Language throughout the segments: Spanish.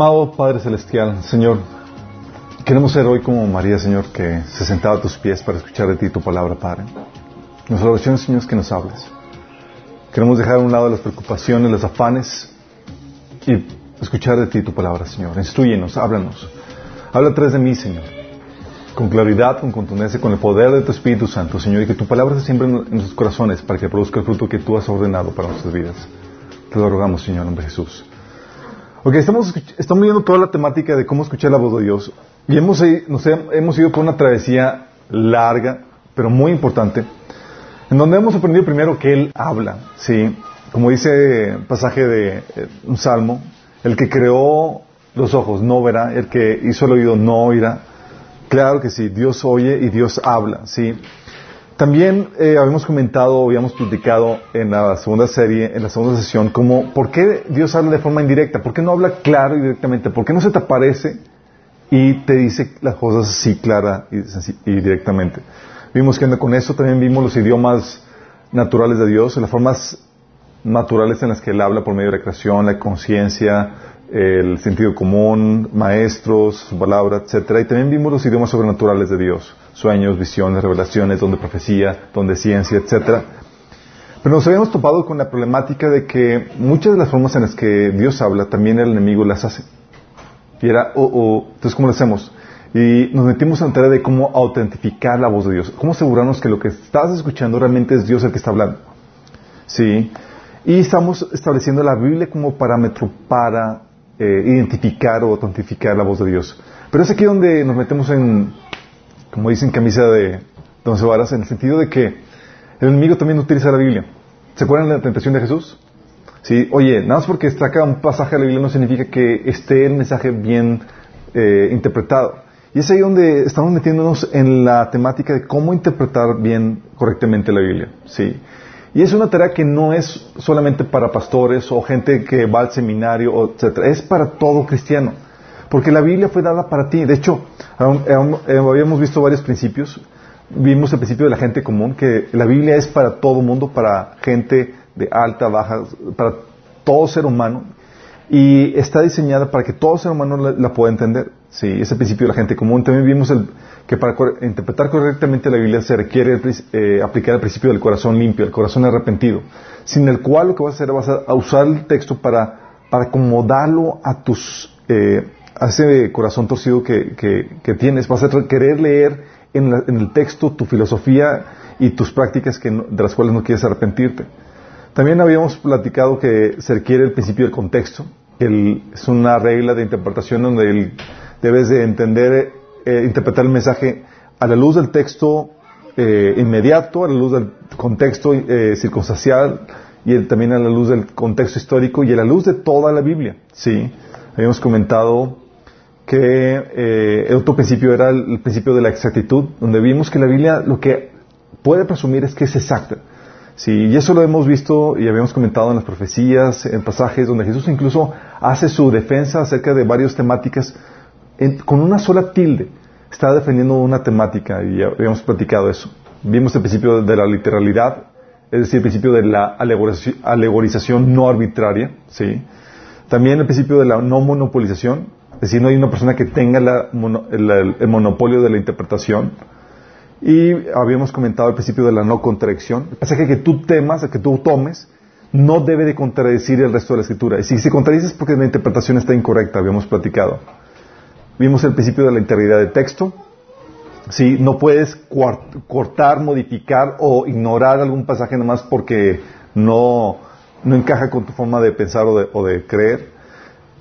Amado Padre Celestial, Señor, queremos ser hoy como María, Señor, que se sentaba a tus pies para escuchar de ti tu palabra, Padre. Nuestra oración, Señor, es que nos hables. Queremos dejar a un lado las preocupaciones, los afanes y escuchar de ti tu palabra, Señor. Instruyenos, háblanos. Habla a través de mí, Señor. Con claridad, con contundencia, con el poder de tu Espíritu Santo, Señor, y que tu palabra se siembre en nuestros corazones para que produzca el fruto que tú has ordenado para nuestras vidas. Te lo rogamos, Señor, en nombre de Jesús. Ok, estamos, estamos viendo toda la temática de cómo escuchar la voz de Dios. Y hemos, nos hemos ido por una travesía larga, pero muy importante, en donde hemos aprendido primero que Él habla, ¿sí? Como dice el pasaje de eh, un salmo, el que creó los ojos no verá, el que hizo el oído no oirá. Claro que sí, Dios oye y Dios habla, ¿sí? También eh, habíamos comentado, habíamos platicado en la segunda serie, en la segunda sesión, como por qué Dios habla de forma indirecta, por qué no habla claro y directamente, por qué no se te aparece y te dice las cosas así clara y, y directamente. Vimos que con eso también vimos los idiomas naturales de Dios, las formas naturales en las que Él habla por medio de la creación, la conciencia, el sentido común, maestros, su palabra, etcétera. Y también vimos los idiomas sobrenaturales de Dios sueños, visiones, revelaciones, donde profecía, donde ciencia, etcétera. Pero nos habíamos topado con la problemática de que muchas de las formas en las que Dios habla, también el enemigo las hace. Y era, oh, oh, entonces, ¿cómo lo hacemos? Y nos metimos en la tarea de cómo autentificar la voz de Dios. Cómo asegurarnos que lo que estás escuchando realmente es Dios el que está hablando. ¿Sí? Y estamos estableciendo la Biblia como parámetro para eh, identificar o autentificar la voz de Dios. Pero es aquí donde nos metemos en como dicen camisa de varas, en el sentido de que el enemigo también utiliza la Biblia. ¿Se acuerdan de la tentación de Jesús? Sí, oye, nada más porque está un pasaje de la Biblia no significa que esté el mensaje bien eh, interpretado. Y es ahí donde estamos metiéndonos en la temática de cómo interpretar bien, correctamente la Biblia. Sí. Y es una tarea que no es solamente para pastores o gente que va al seminario, etc. Es para todo cristiano. Porque la Biblia fue dada para ti. De hecho, eh, habíamos visto varios principios. Vimos el principio de la gente común, que la Biblia es para todo mundo, para gente de alta, baja, para todo ser humano. Y está diseñada para que todo ser humano la, pueda entender. Sí, ese principio de la gente común. También vimos el, que para interpretar correctamente la Biblia se requiere eh, aplicar el principio del corazón limpio, el corazón arrepentido, sin el cual lo que vas a hacer vas a, usar el texto para, para acomodarlo a tus eh, a ese corazón torcido que, que, tienes, vas a querer leer en, el texto tu filosofía y tus prácticas que de las cuales no quieres arrepentirte. También habíamos platicado que se requiere el principio del contexto. es una regla de interpretación donde debes de entender, eh, interpretar el mensaje a la luz del texto eh, inmediato, a la luz del contexto eh, circunstancial y también a la luz del contexto histórico y a la luz de toda la Biblia. Sí, habíamos comentado que eh, otro principio era el, principio de la exactitud, donde vimos que la Biblia lo que puede presumir es que es exacta. Sí, y eso lo hemos visto y habíamos comentado en las profecías, en pasajes donde Jesús incluso hace su defensa acerca de varias temáticas con una sola tilde. Está defendiendo una temática y habíamos platicado eso. Vimos el principio de la literalidad, es decir, el principio de la alegorización no arbitraria, ¿sí? También el principio de la no monopolización, es decir, no hay una persona que tenga el, monopolio de la interpretación. Y habíamos comentado al principio de la no contradicción. El pasaje que tú temas, que tú tomes, no debe de contradecir el resto de la escritura. Y si se contradice es porque la interpretación está incorrecta, habíamos platicado. Vimos el principio de la integridad de texto. Si no puedes cortar, modificar o ignorar algún pasaje nomás porque no, no encaja con tu forma de pensar o de creer.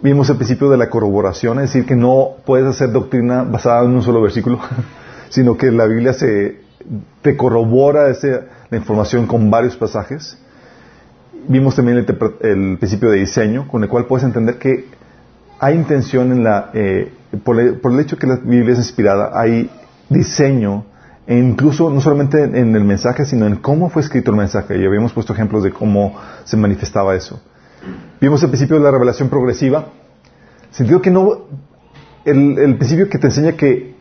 Vimos el principio de la corroboración, es decir, que no puedes hacer doctrina basada en un solo versículo, sino que la Biblia se, te corrobora la información con varios pasajes. Vimos también el, principio de diseño, con el cual puedes entender que hay intención en la, eh, por, el, hecho que la Biblia es inspirada, hay diseño, e incluso no solamente en el mensaje, sino en cómo fue escrito el mensaje. Y habíamos puesto ejemplos de cómo se manifestaba eso. Vimos el principio de la revelación progresiva. Sentido que no, el, principio que te enseña que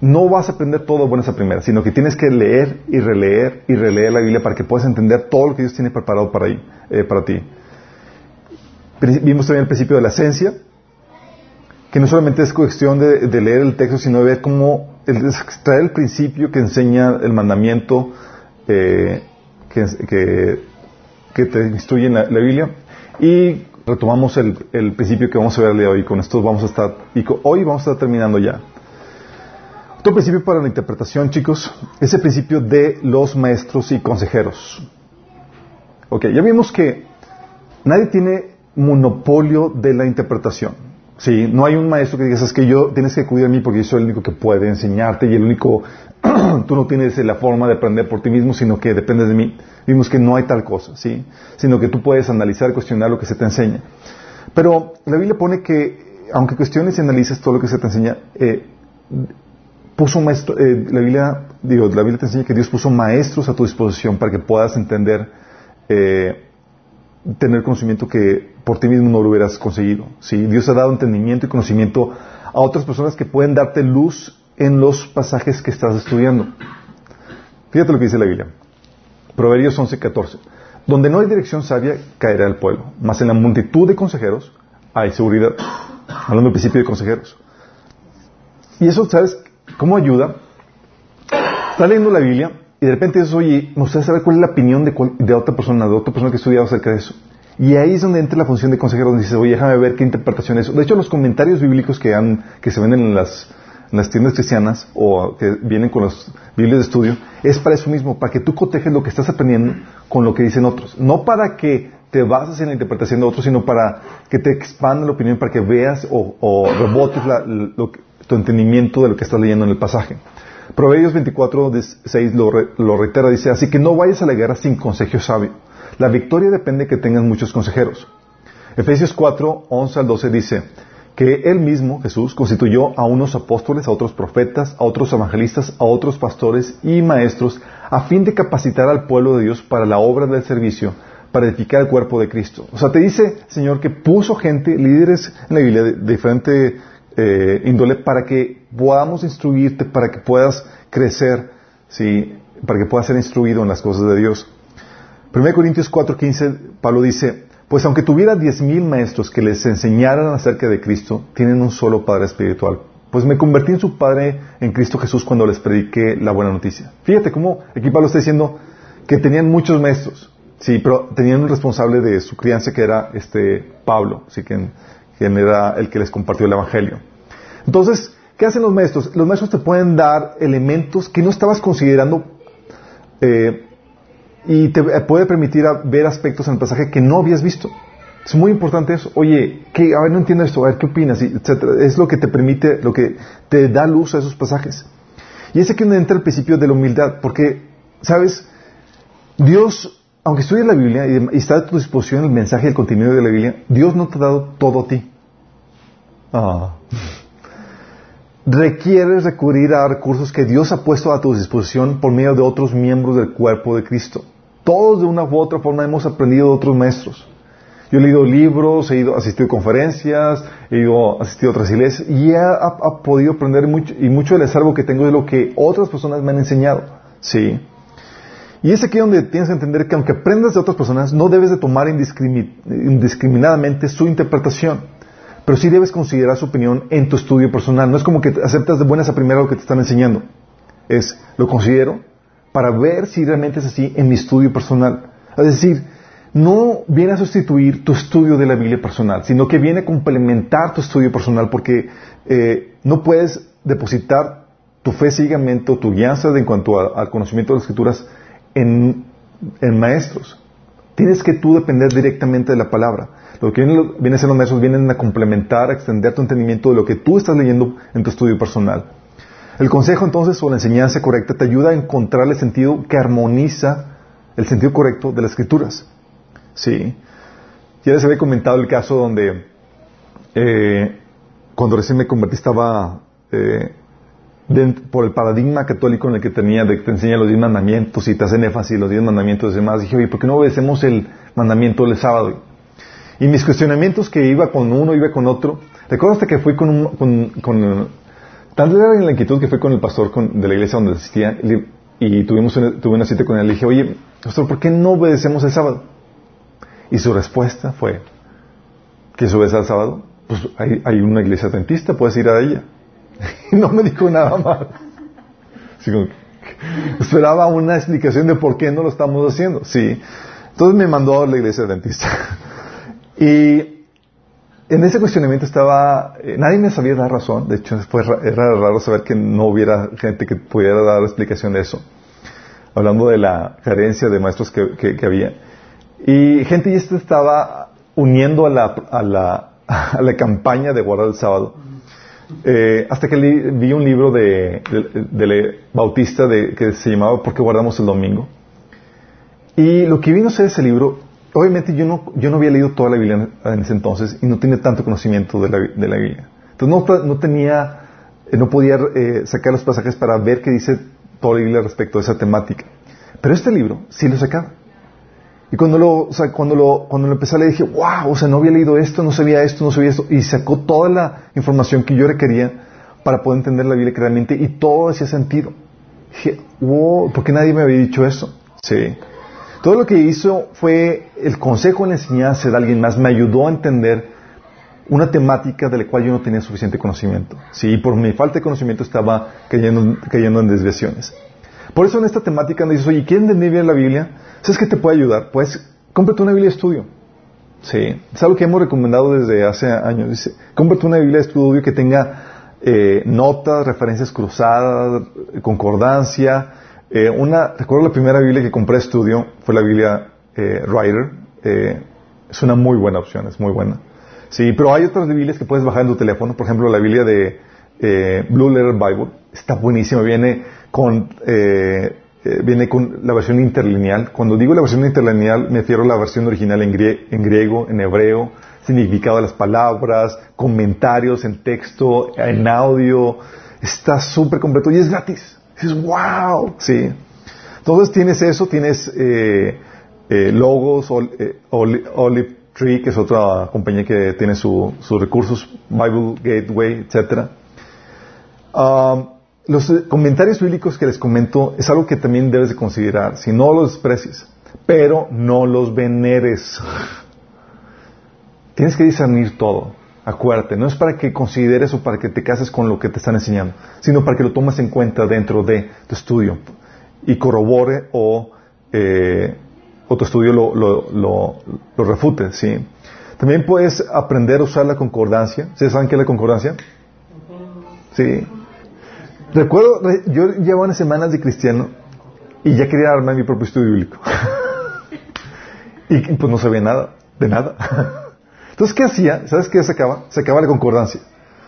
no vas a aprender todo buenas a sino que tienes que leer y releer y releer la Biblia para que puedas entender todo lo que Dios tiene preparado para, eh, ti. Vimos también el principio de la esencia, que no solamente es cuestión de, leer el texto, sino de ver cómo el, extraer el principio que enseña el mandamiento eh, que, que, te instruye en la, Biblia y retomamos el, principio que vamos a ver el día hoy. Con esto vamos a estar, y hoy vamos a estar terminando ya. Otro principio para la interpretación, chicos, es el principio de los maestros y consejeros. Ok, ya vimos que nadie tiene monopolio de la interpretación. Sí, no hay un maestro que digas, es que yo tienes que acudir a mí porque yo soy el único que puede enseñarte y el único, tú no tienes la forma de aprender por ti mismo, sino que dependes de mí. Vimos que no hay tal cosa, ¿sí? Sino que tú puedes analizar cuestionar lo que se te enseña. Pero la Biblia pone que, aunque cuestiones y analices todo lo que se te enseña, eh, puso maestro, eh, la Biblia, digo, la Biblia te enseña que Dios puso maestros a tu disposición para que puedas entender, eh, tener conocimiento que por ti mismo no lo hubieras conseguido. ¿sí? Dios ha dado entendimiento y conocimiento a otras personas que pueden darte luz en los pasajes que estás estudiando. Fíjate lo que dice la Biblia. Proverbios 11:14. Donde no hay dirección sabia, caerá el pueblo. Mas en la multitud de consejeros hay seguridad. Hablando del principio de consejeros. Y eso, ¿sabes cómo ayuda? Estás leyendo la Biblia y de repente dices, oye, me gustaría saber cuál es la opinión de, otra persona, de otra persona que ha estudiado acerca de eso. Y ahí es donde entra la función de consejero, donde dice, oye, déjame ver qué interpretación es. De hecho, los comentarios bíblicos que, han, que se venden en las, en las tiendas cristianas o que vienen con los Biblias de estudio, es para eso mismo, para que tú cotejes lo que estás aprendiendo con lo que dicen otros. No para que te bases en la interpretación de otros, sino para que te expanda la opinión, para que veas o, rebotes tu entendimiento de lo que estás leyendo en el pasaje. Proverbios 24, 6 lo, reitera, dice, así que no vayas a la guerra sin consejo sabio. La victoria depende de que tengas muchos consejeros. Efesios 4, 11 al 12 dice que Él mismo, Jesús, constituyó a unos apóstoles, a otros profetas, a otros evangelistas, a otros pastores y maestros, a fin de capacitar al pueblo de Dios para la obra del servicio, para edificar el cuerpo de Cristo. O sea, te dice, Señor, que puso gente, líderes en la Biblia de, diferente eh, índole, para que podamos instruirte, para que puedas crecer, ¿sí? para que puedas ser instruido en las cosas de Dios. 1 Corintios 4:15, Pablo dice, pues aunque tuviera diez mil maestros que les enseñaran acerca de Cristo, tienen un solo Padre espiritual. Pues me convertí en su Padre en Cristo Jesús cuando les prediqué la buena noticia. Fíjate cómo aquí Pablo está diciendo que tenían muchos maestros, sí, pero tenían un responsable de su crianza que era este Pablo, sí, quien, era el que les compartió el Evangelio. Entonces, ¿qué hacen los maestros? Los maestros te pueden dar elementos que no estabas considerando eh, y te puede permitir ver aspectos en el pasaje que no habías visto. Es muy importante eso. Oye, ¿qué? a ver, no entiendo esto, a ver, ¿qué opinas? etcétera. Es lo que te permite, lo que te da luz a esos pasajes. Y es aquí donde entra el principio de la humildad, porque, ¿sabes? Dios, aunque estudies la Biblia y, está a tu disposición el mensaje y el contenido de la Biblia, Dios no te ha dado todo a ti. Ah. Requieres recurrir a recursos que Dios ha puesto a tu disposición por medio de otros miembros del cuerpo de Cristo. Todos de una u otra forma hemos aprendido de otros maestros. Yo he leído libros, he ido, asistido a conferencias, he ido, asistido a otras iglesias y he podido aprender mucho, y mucho del acervo que tengo de lo que otras personas me han enseñado. ¿Sí? Y es aquí donde tienes que entender que aunque aprendas de otras personas, no debes de tomar indiscriminadamente su interpretación. Pero sí debes considerar su opinión en tu estudio personal. No es como que aceptas de buenas a primera lo que te están enseñando. Es, lo considero, para ver si realmente es así en mi estudio personal. Es decir, no viene a sustituir tu estudio de la Biblia personal, sino que viene a complementar tu estudio personal porque eh, no puedes depositar tu fe ciegamente o tu guianza en cuanto al conocimiento de las escrituras en, maestros. Tienes que tú depender directamente de la palabra. Lo que viene, a ser los maestros vienen a complementar, a extender tu entendimiento de lo que tú estás leyendo en tu estudio personal. El consejo entonces o la enseñanza correcta te ayuda a encontrar el sentido que armoniza el sentido correcto de las escrituras. Sí. Ya les había comentado el caso donde eh, cuando recién me convertí estaba eh, por el paradigma católico en el que tenía de que te enseña los diez mandamientos y te hacen énfasis los diez mandamientos y demás. Dije, oye, ¿por qué no obedecemos el mandamiento del sábado? Y mis cuestionamientos que iba con uno, iba con otro. Recuerdo hasta que fui con, un, con tanto era la inquietud que fue con el pastor de la iglesia donde asistía y tuvimos una, tuve una cita con él. Dije, oye, pastor, ¿por qué no obedecemos el sábado? Y su respuesta fue, ¿que se obedece el sábado? pues hay, una iglesia dentista, puedes ir a ella. No me dijo nada más. esperaba una explicación de por qué no lo estamos haciendo. Sí. Entonces me mandó a la iglesia dentista. y en ese cuestionamiento estaba, eh, nadie me sabía dar razón. De hecho, fue, era raro saber que no hubiera gente que pudiera dar explicación de eso. Hablando de la carencia de maestros que, que, había. Y gente ya estaba uniendo a la, a la, a la campaña de guardar el sábado. Eh, hasta que vi un libro de, Bautista que se llamaba ¿Por qué guardamos el domingo? Y lo que vi no sé de ese libro, obviamente yo no, yo no había leído toda la Biblia en ese entonces y no tenía tanto conocimiento de la, de la Biblia. Entonces no, no tenía, eh, no podía eh, sacar los pasajes para ver qué dice toda la Biblia respecto a esa temática. Pero este libro sí lo sacaba. Y cuando lo, o sea, cuando lo, cuando lo empecé a leer dije, wow, o sea, no había leído esto, no sabía esto, no sabía esto. Y sacó toda la información que yo requería para poder entender la Biblia claramente y todo hacía sentido. Dije, wow, ¿por qué nadie me había dicho eso? Sí. Todo lo que hizo fue el consejo en la enseñanza de alguien más, me ayudó a entender una temática de la cual yo no tenía suficiente conocimiento. Sí, y por mi falta de conocimiento estaba cayendo, cayendo en desviaciones. Por eso en esta temática me dices, oye, ¿quieren entender bien la Biblia? ¿Sabes qué te puede ayudar? Pues cómprate una Biblia de estudio. Sí, es algo que hemos recomendado desde hace años. Dice, cómprate una Biblia de estudio que tenga eh, notas, referencias cruzadas, concordancia. Eh, una, recuerdo la primera Biblia que compré de estudio fue la Biblia eh, Rider. Eh, es una muy buena opción, es muy buena. Sí, pero hay otras Biblias que puedes bajar en tu teléfono. Por ejemplo, la Biblia de eh, Blue Letter Bible está buenísima. Viene con eh, eh, viene con la versión interlineal. Cuando digo la versión interlineal, me refiero a la versión original en, griego, en hebreo, significado de las palabras, comentarios en texto, en audio. Está súper completo y es gratis. Dices, wow, sí. Entonces tienes eso, tienes eh, eh, Logos, Olive Tree, que es otra compañía que tiene sus recursos, Bible Gateway, etcétera. Um, los comentarios bíblicos que les comento es algo que también debes de considerar. Si no los desprecies, pero no los veneres. Tienes que discernir todo. Acuérdate, no es para que consideres o para que te cases con lo que te están enseñando, sino para que lo tomes en cuenta dentro de tu estudio y corrobore o, eh, tu estudio lo, lo, lo, refute. ¿sí? También puedes aprender a usar la concordancia. ¿Ustedes saben qué es la concordancia? Sí. Recuerdo, yo llevaba unas semanas de cristiano y ya quería armar mi propio estudio bíblico. y pues no sabía nada, de nada. Entonces, ¿qué hacía? ¿Sabes qué se acaba? Se acaba la concordancia.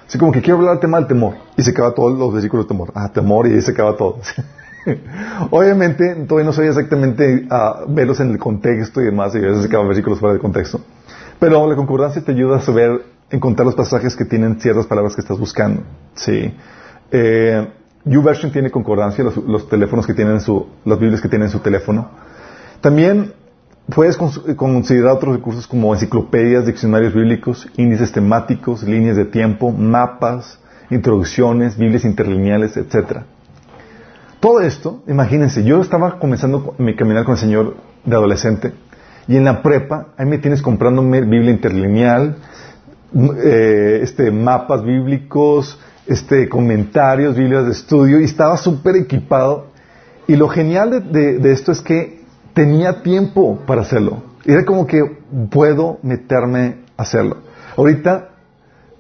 Así como que quiero hablar del tema del temor. Y se acaba todos los versículos de temor. Ah, temor y ahí se acaba todo. Obviamente, todavía no sabía exactamente uh, verlos en el contexto y demás, y a veces se acaban versículos fuera de contexto. Pero la concordancia te ayuda a saber encontrar los pasajes que tienen ciertas palabras que estás buscando. Sí. Eh, YouVersion tiene concordancia, los, teléfonos que tienen su, las Biblias que tienen su teléfono. También puedes considerar otros recursos como enciclopedias, diccionarios bíblicos, índices temáticos, líneas de tiempo, mapas, introducciones, Biblias interlineales, etc. Todo esto, imagínense, yo estaba comenzando mi caminar con el Señor de adolescente y en la prepa, ahí me tienes comprándome Biblia interlineal, eh, este, mapas bíblicos, este, comentarios, Biblias de estudio y estaba súper equipado. Y lo genial de, esto es que tenía tiempo para hacerlo. Era como que puedo meterme a hacerlo. Ahorita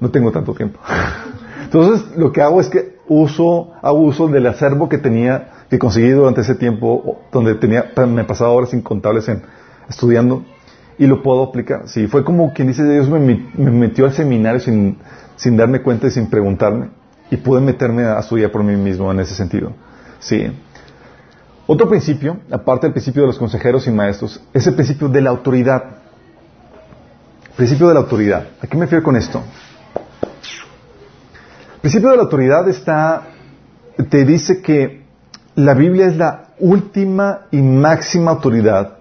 no tengo tanto tiempo. Entonces lo que hago es que uso, hago uso del acervo que tenía, que conseguí durante ese tiempo, donde tenía, me pasaba horas incontables en estudiando, y lo puedo aplicar. Sí, fue como quien dice, Dios me, me metió al seminario sin, sin darme cuenta y sin preguntarme y pude meterme a estudiar por mí mismo en ese sentido. Sí. Otro principio, aparte del principio de los consejeros y maestros, es el principio de la autoridad. Principio de la autoridad. ¿A qué me refiero con esto? El principio de la autoridad está, te dice que la Biblia es la última y máxima autoridad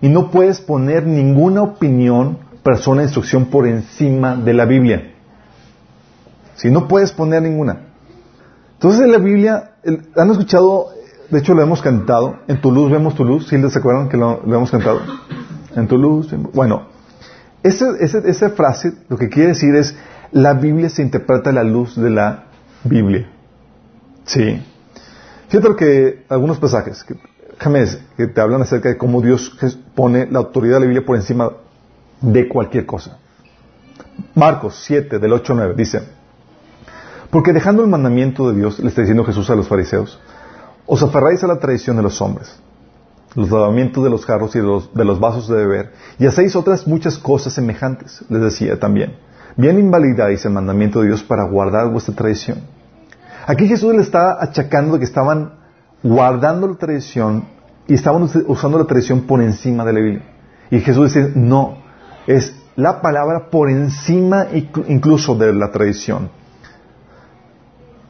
y no puedes poner ninguna opinión, persona, instrucción por encima de la Biblia. Si no puedes poner ninguna. Entonces en la Biblia, ¿han escuchado? De hecho lo hemos cantado. En tu luz vemos tu luz. ¿Sí les acuerdan que lo, hemos cantado? En tu luz. Bueno, esa, esa frase lo que quiere decir es, la Biblia se interpreta a la luz de la Biblia. Sí. Fíjate que algunos pasajes, que, que te hablan acerca de cómo Dios pone la autoridad de la Biblia por encima de cualquier cosa. Marcos 7, del 8 al 9, dice, porque dejando el mandamiento de Dios, le está diciendo Jesús a los fariseos, os aferráis a la tradición de los hombres, los lavamientos de los jarros y de los, vasos de beber, y hacéis otras muchas cosas semejantes, les decía también. Bien invalidáis el mandamiento de Dios para guardar vuestra tradición. Aquí Jesús le está achacando que estaban guardando la tradición y estaban usando la tradición por encima de la Biblia. Y Jesús dice, no, es la palabra por encima incluso de la tradición.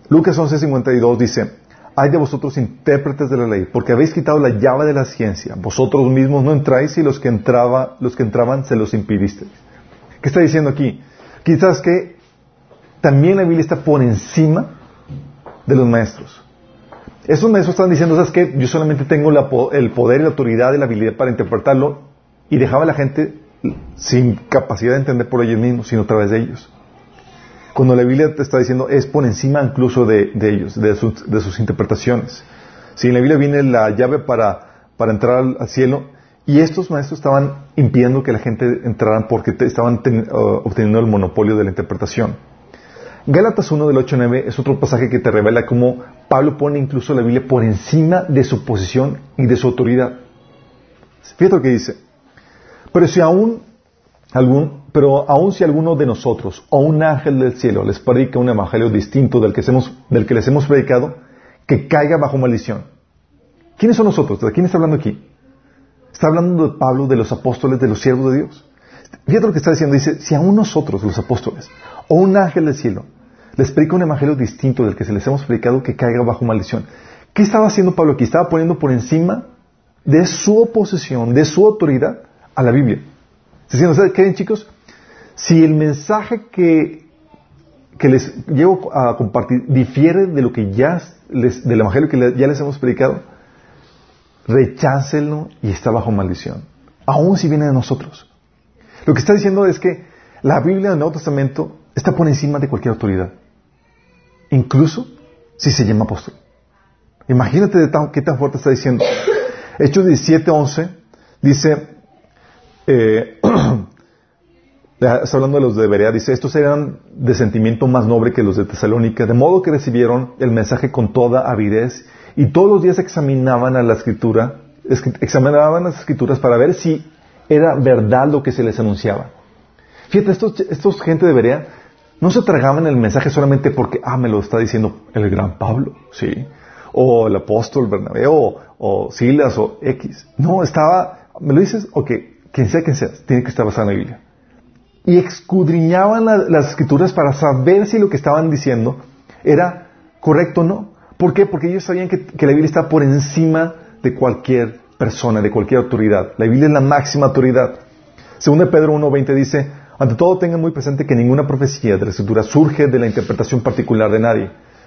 Lucas 11:52 dice, hay de vosotros intérpretes de la ley, porque habéis quitado la llave de la ciencia. Vosotros mismos no entráis y los que, entraba, los que entraban se los impedisteis. ¿Qué está diciendo aquí? Quizás que también la Biblia está por encima de los maestros. Esos maestros están diciendo, ¿sabes qué? Yo solamente tengo el poder y la autoridad y la habilidad para interpretarlo y dejaba a la gente sin capacidad de entender por ellos mismos, sino a través de ellos. Cuando la Biblia te está diciendo es por encima incluso de, ellos, de sus, interpretaciones. Si en la Biblia viene la llave para, entrar al, cielo, y estos maestros estaban impidiendo que la gente entrara porque estaban obteniendo el monopolio de la interpretación. Gálatas 1 del 8 9 es otro pasaje que te revela cómo Pablo pone incluso la Biblia por encima de su posición y de su autoridad. Fíjate lo que dice. Pero si aún algún, pero aún si alguno de nosotros o un ángel del cielo les predica un evangelio distinto del que, del que les hemos predicado, que caiga bajo maldición. ¿Quiénes son nosotros? ¿De quién está hablando aquí? Está hablando de Pablo, de los apóstoles, de los siervos de Dios. Fíjate lo que está diciendo. Dice, si aún nosotros, los apóstoles, o un ángel del cielo, les predica un evangelio distinto del que se les hemos predicado, que caiga bajo maldición. ¿Qué estaba haciendo Pablo aquí? Estaba poniendo por encima de su oposición, de su autoridad, a la Biblia. Diciendo, ¿saben qué, chicos? Si el mensaje que, que les llevo a compartir difiere de lo que ya les, del evangelio que ya les hemos predicado, rechácenlo y está bajo maldición. Aún si viene de nosotros. Lo que está diciendo es que la Biblia del Nuevo Testamento está por encima de cualquier autoridad. Incluso si se llama apóstol. Imagínate qué tan fuerte está diciendo. Hechos 17:11 dice, eh, está hablando de los de Berea, dice, estos eran de sentimiento más noble que los de Tesalónica, de modo que recibieron el mensaje con toda avidez y todos los días examinaban a la escritura, examinaban las escrituras para ver si era verdad lo que se les anunciaba. Fíjate, estos, estos gente de Berea no se tragaban el mensaje solamente porque, ah, me lo está diciendo el gran Pablo, sí, o el apóstol Bernabé, o, o Silas, o X. No, estaba, ¿me lo dices? Ok, quien sea quien sea, tiene que estar basado en la Biblia. Y escudriñaban las escrituras para saber si lo que estaban diciendo era correcto o no. ¿Por qué? Porque ellos sabían que, la Biblia está por encima de cualquier persona, de cualquier autoridad. La Biblia es la máxima autoridad. Según Pedro 1.20 dice, ante todo tengan muy presente que ninguna profecía de la escritura surge de la interpretación particular de nadie.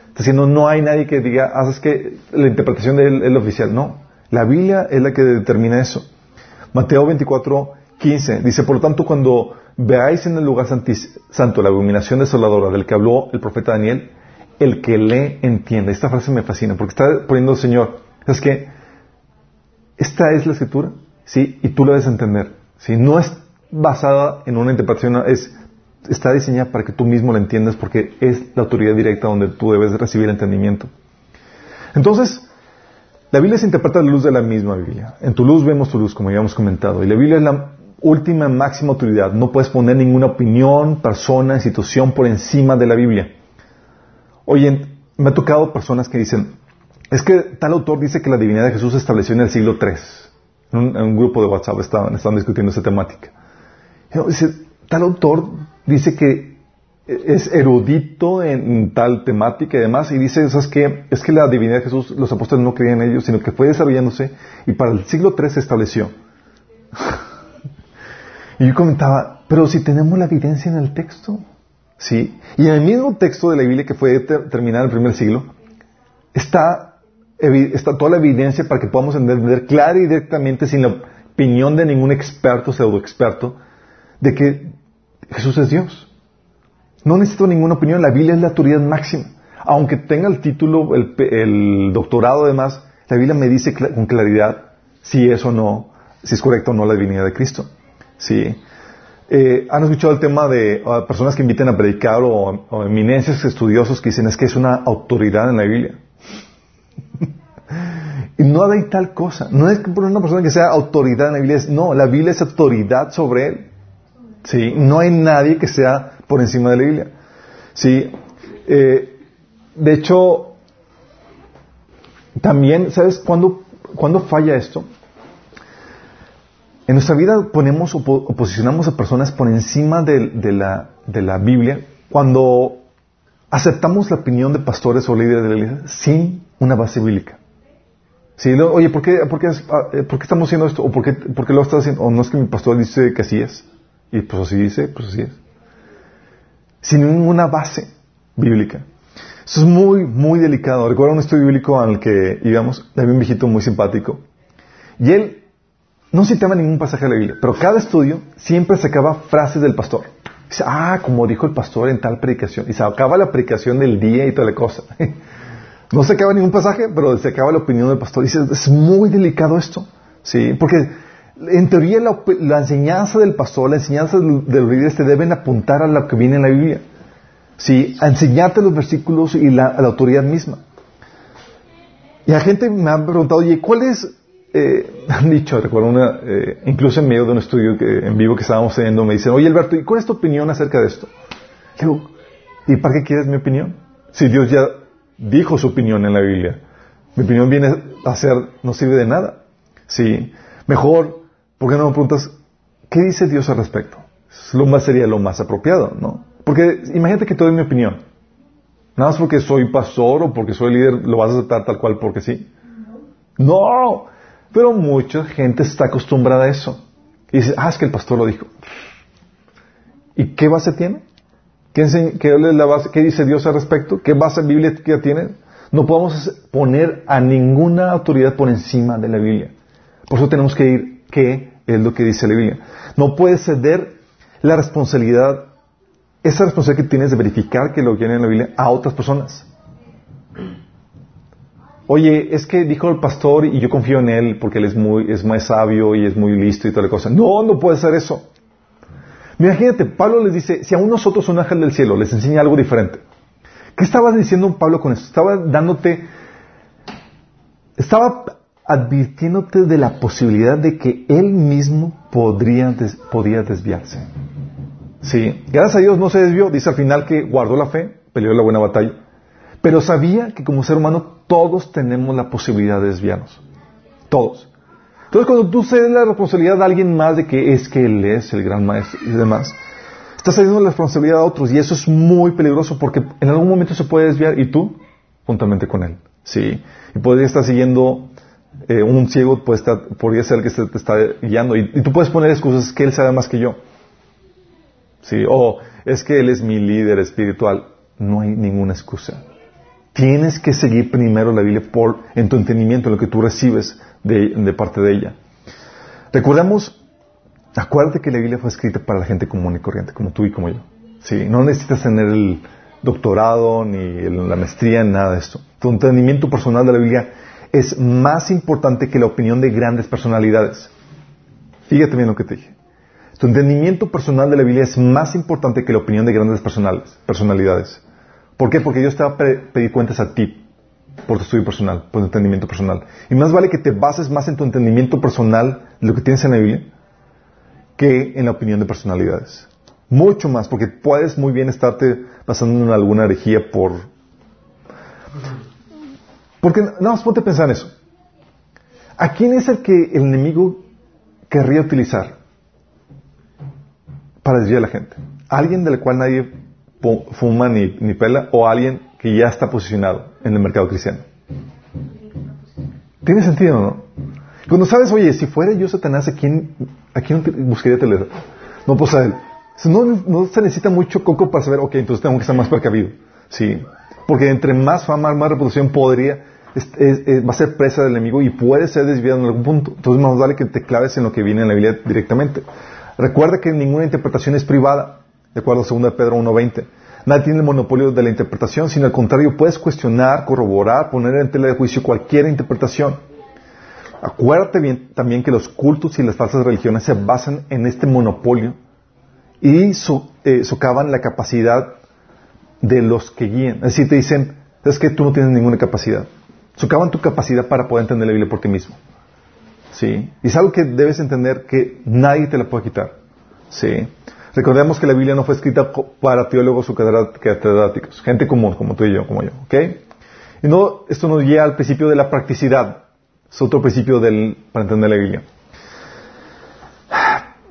Está diciendo, no hay nadie que diga, haces ah, que la interpretación de él es la oficial. No, la Biblia es la que determina eso. Mateo 24, 15 dice, por lo tanto, cuando veáis en el lugar santo la abominación desoladora del que habló el profeta Daniel, el que le entienda. Esta frase me fascina porque está poniendo el Señor, es que esta es la escritura, ¿sí? Y tú la debes entender, ¿sí? No es basada en una interpretación, es, está diseñada para que tú mismo la entiendas porque es la autoridad directa donde tú debes recibir entendimiento. Entonces, la Biblia se interpreta a la luz de la misma Biblia. En tu luz vemos tu luz, como ya hemos comentado. Y la Biblia es la última máxima autoridad. No puedes poner ninguna opinión, persona, institución por encima de la Biblia. Oye, me ha tocado personas que dicen, es que tal autor dice que la divinidad de Jesús se estableció en el siglo III. En un, grupo de WhatsApp estaban, discutiendo esa temática. dice, tal autor dice que es erudito en tal temática y demás, y dice, ¿sabes qué? Es que la divinidad de Jesús, los apóstoles no creían en ellos, sino que fue desarrollándose y para el siglo III se estableció. y yo comentaba, pero si tenemos la evidencia en el texto, ¿sí? Y en el mismo texto de la Biblia que fue terminado en el primer siglo, está, está toda la evidencia para que podamos entender clara y directamente, sin la opinión de ningún experto, pseudo experto, de que Jesús es Dios. No necesito ninguna opinión. La Biblia es la autoridad máxima. Aunque tenga el título, el, doctorado además, la Biblia me dice con claridad si es o no, si es correcto o no la divinidad de Cristo. Sí. Eh, ¿Han escuchado el tema de uh, personas que inviten a predicar o, eminencias estudiosos que dicen es que es una autoridad en la Biblia? y no hay tal cosa. No es que por una persona que sea autoridad en la Biblia, es, no, la Biblia es autoridad sobre él. Sí, no hay nadie que sea por encima de la Biblia. Sí, eh, de hecho, también, ¿sabes cuándo, cuándo falla esto? En nuestra vida ponemos o posicionamos a personas por encima de, la, de, la, Biblia cuando aceptamos la opinión de pastores o líderes de la iglesia sin una base bíblica. Sí, oye, ¿por qué, por, qué, ah, eh, ¿por qué, estamos haciendo esto? ¿O por qué, por qué lo estás haciendo? ¿O no es que mi pastor dice que así es? Y pues así dice, pues así es. Sin ninguna base bíblica. Eso es muy, muy delicado. Recuerdo un estudio bíblico al que íbamos, había un viejito muy simpático. Y él no citaba ningún pasaje de la Biblia, pero cada estudio siempre sacaba frases del pastor. Dice, ah, como dijo el pastor en tal predicación. Y sacaba la predicación del día y toda la cosa. no sacaba ningún pasaje, pero sacaba la opinión del pastor. Dice, es muy delicado esto. Sí, porque en teoría la, enseñanza del pastor, la enseñanza de los líderes te deben apuntar a lo que viene en la Biblia. Sí, a enseñarte los versículos y la, la autoridad misma. Y la gente me ha preguntado, oye, ¿cuál es eh, han dicho, recuerdo una, eh, incluso en medio de un estudio en vivo que estábamos teniendo, me dicen, oye Alberto, ¿y cuál es tu opinión acerca de esto? digo, ¿y para qué quieres mi opinión? Si Dios ya dijo su opinión en la Biblia. Mi opinión viene a ser, no sirve de nada. Sí, mejor, ¿por qué no me preguntas, ¿qué dice Dios al respecto? Lo más sería lo más apropiado, ¿no? Porque imagínate que te doy mi opinión. Nada más porque soy pastor o porque soy líder, lo vas a aceptar tal cual porque sí. No, pero mucha gente está acostumbrada a eso. Y dice, ah, es que el pastor lo dijo. ¿Y qué base tiene? ¿Qué, la base, ¿Qué, dice Dios al respecto? ¿Qué base bíblica tiene? No podemos poner a ninguna autoridad por encima de la Biblia. Por eso tenemos que ir, ¿qué es lo que dice la Biblia? No puedes ceder la responsabilidad, esa responsabilidad que tienes de verificar que lo que en la Biblia a otras personas. Oye, es que dijo el pastor y yo confío en él porque él es muy, es más sabio y es muy listo y toda la cosa. No, no puede ser eso. Imagínate, Pablo les dice, si a nosotros un ángel del cielo les enseña algo diferente. ¿Qué estaba diciendo Pablo con eso? Estaba dándote, estaba advirtiéndote de la posibilidad de que él mismo podría, desviarse. Sí, gracias a Dios no se desvió. Dice al final que guardó la fe, peleó la buena batalla. Pero sabía que como ser humano todos tenemos la posibilidad de desviarnos. Todos. Entonces cuando tú cedes la responsabilidad a alguien más de que es que Él es el gran maestro y demás, estás cediendo la responsabilidad a otros y eso es muy peligroso porque en algún momento se puede desviar y tú juntamente con Él. Sí. Y podría estar siguiendo eh, un ciego, puede estar, podría ser el que te está guiando y, tú puedes poner excusas que Él sabe más que yo. Sí. O es que Él es mi líder espiritual. No hay ninguna excusa. Tienes que seguir primero la Biblia por, en tu entendimiento, en lo que tú recibes de, parte de ella. Recordemos, acuérdate que la Biblia fue escrita para la gente común y corriente, como tú y como yo. ¿Sí? No necesitas tener el doctorado ni la maestría nada de esto. Tu entendimiento personal de la Biblia es más importante que la opinión de grandes personalidades. Fíjate bien lo que te dije. Tu entendimiento personal de la Biblia es más importante que la opinión de grandes personalidades. ¿Por qué? Porque Dios te va a pedir cuentas a ti por tu estudio personal, por tu entendimiento personal. Y más vale que te bases más en tu entendimiento personal, lo que tienes en la Biblia, que en la opinión de personalidades. Mucho más, porque puedes muy bien estarte basando en alguna herejía por... Porque nada más ponte a pensar en eso. ¿A quién es el que el enemigo querría utilizar para desviar a la gente? alguien del cual nadie fuma ni, ni pela o alguien que ya está posicionado en el mercado cristiano. ¿Tiene sentido, no? Cuando sabes, oye, si fuera yo Satanás, ¿a quién, a quién buscaría tener? No, pues a él. No, no, se necesita mucho coco para saber, ok, entonces tengo que estar más precavido. Sí. Porque entre más fama, más reproducción podría, va a ser presa del enemigo y puede ser desviado en algún punto. Entonces más vale que te claves en lo que viene en la Biblia directamente. Recuerda que ninguna interpretación es privada de acuerdo a 2 Pedro 1.20. Nadie tiene el monopolio de la interpretación, sino al contrario, puedes cuestionar, corroborar, poner en tela de juicio cualquier interpretación. Acuérdate bien también que los cultos y las falsas religiones se basan en este monopolio y eh, socavan la capacidad de los que guían. Decir, te dicen, es que tú no tienes ninguna capacidad. Socavan tu capacidad para poder entender la Biblia por ti mismo. ¿Sí? Y es algo que debes entender que nadie te la puede quitar. ¿Sí? Recordemos que la Biblia no fue escrita para teólogos o catedráticos, gente común, como tú y yo, como yo. ¿Ok? Y no, esto nos lleva al principio de la practicidad. Es otro principio del, para entender la Biblia.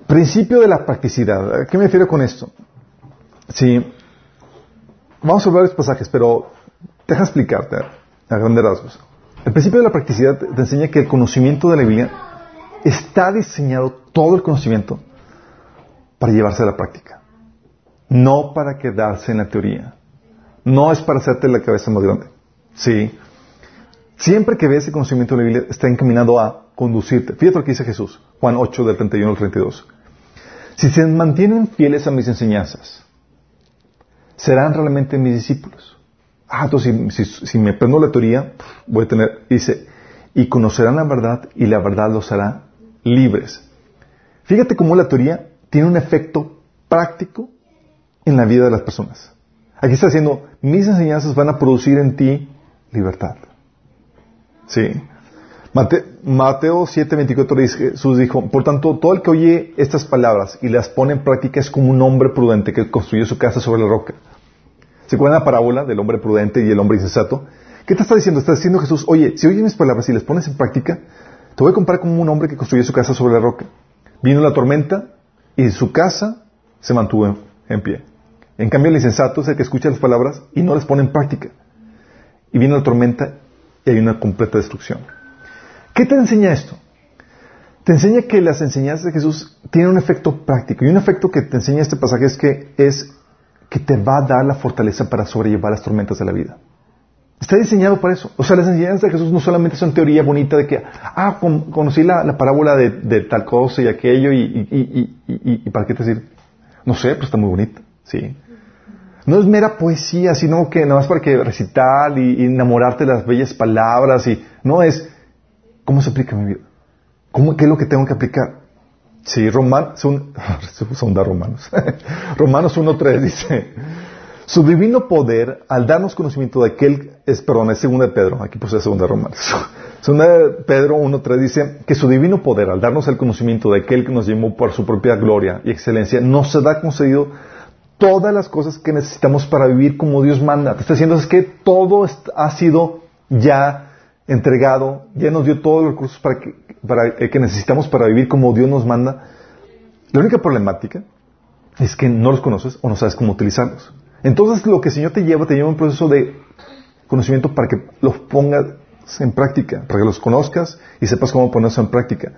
Principio de la practicidad. ¿A qué me refiero con esto? Sí. Vamos a ver los pasajes, pero deja explicarte a grandes rasgos. El principio de la practicidad te enseña que el conocimiento de la Biblia está diseñado, todo el conocimiento, para llevarse a la práctica. No para quedarse en la teoría. No es para hacerte la cabeza más grande. Sí. Siempre que ves ese conocimiento de la Biblia, está encaminado a conducirte. Fíjate lo que dice Jesús, Juan 8, del 31 al 32. Si se mantienen fieles a mis enseñanzas, serán realmente mis discípulos. Ah, entonces si, me prendo la teoría, voy a tener, dice, y conocerán la verdad y la verdad los hará libres. Fíjate cómo la teoría tiene un efecto práctico en la vida de las personas. Aquí está diciendo, mis enseñanzas van a producir en ti libertad. Sí. Mateo 7:24 dice, Jesús dijo, por tanto, todo el que oye estas palabras y las pone en práctica es como un hombre prudente que construyó su casa sobre la roca. ¿Se acuerdan la parábola del hombre prudente y el hombre insensato? ¿Qué te está diciendo? Está diciendo Jesús, oye, si oyes mis palabras y las pones en práctica, te voy a comparar como un hombre que construyó su casa sobre la roca. Vino la tormenta y su casa se mantuvo en, pie. En cambio, el insensato es el que escucha las palabras y no las pone en práctica. Y viene la tormenta y hay una completa destrucción. ¿Qué te enseña esto? Te enseña que las enseñanzas de Jesús tienen un efecto práctico. Y un efecto que te enseña este pasaje es que es que te va a dar la fortaleza para sobrellevar las tormentas de la vida. Está diseñado para eso. O sea, las enseñanzas de Jesús no solamente son teoría bonita de que, ah, conocí la, parábola de, tal cosa y aquello y, y, ¿para qué te decir? No sé, pero está muy bonita, sí. No es mera poesía, sino que nada más para que recitar y, enamorarte de las bellas palabras y no es, ¿cómo se aplica mi vida? ¿Cómo, ¿Qué es lo que tengo que aplicar? Sí, Romanos, son, son Romanos. Romanos 1.3 dice, su divino poder, al darnos conocimiento de aquel, perdón, es segunda de Pedro, aquí puse segunda de Romanos. Segunda de Pedro 1.3 dice que su divino poder, al darnos el conocimiento de aquel que nos llamó por su propia gloria y excelencia, nos ha concedido todas las cosas que necesitamos para vivir como Dios manda. Te está diciendo es que todo ha sido ya entregado, ya nos dio todos los recursos para que, para, eh, que necesitamos para vivir como Dios nos manda. La única problemática es que no los conoces o no sabes cómo utilizarlos. Entonces lo que el Señor te lleva, te lleva un proceso de conocimiento para que los pongas en práctica, para que los conozcas y sepas cómo ponerlos en práctica.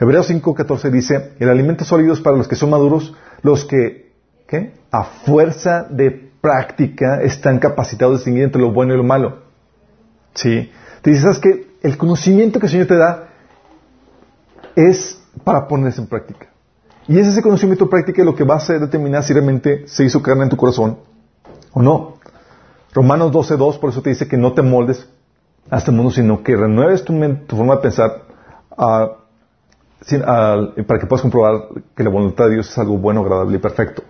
Hebreos 5.14 dice, el alimento sólido es para los que son maduros, los que, ¿qué? A fuerza de práctica están capacitados de distinguir entre lo bueno y lo malo. ¿Sí? Te dice, ¿sabes? El conocimiento que el Señor te da es para ponerse en práctica. Y es ese conocimiento práctico lo que va a determinar si realmente se hizo carne en tu corazón o no. Romanos 12.2 por eso te dice que no te moldes a este mundo, sino que renueves tu, forma de pensar para que puedas comprobar que la voluntad de Dios es algo bueno, agradable y perfecto.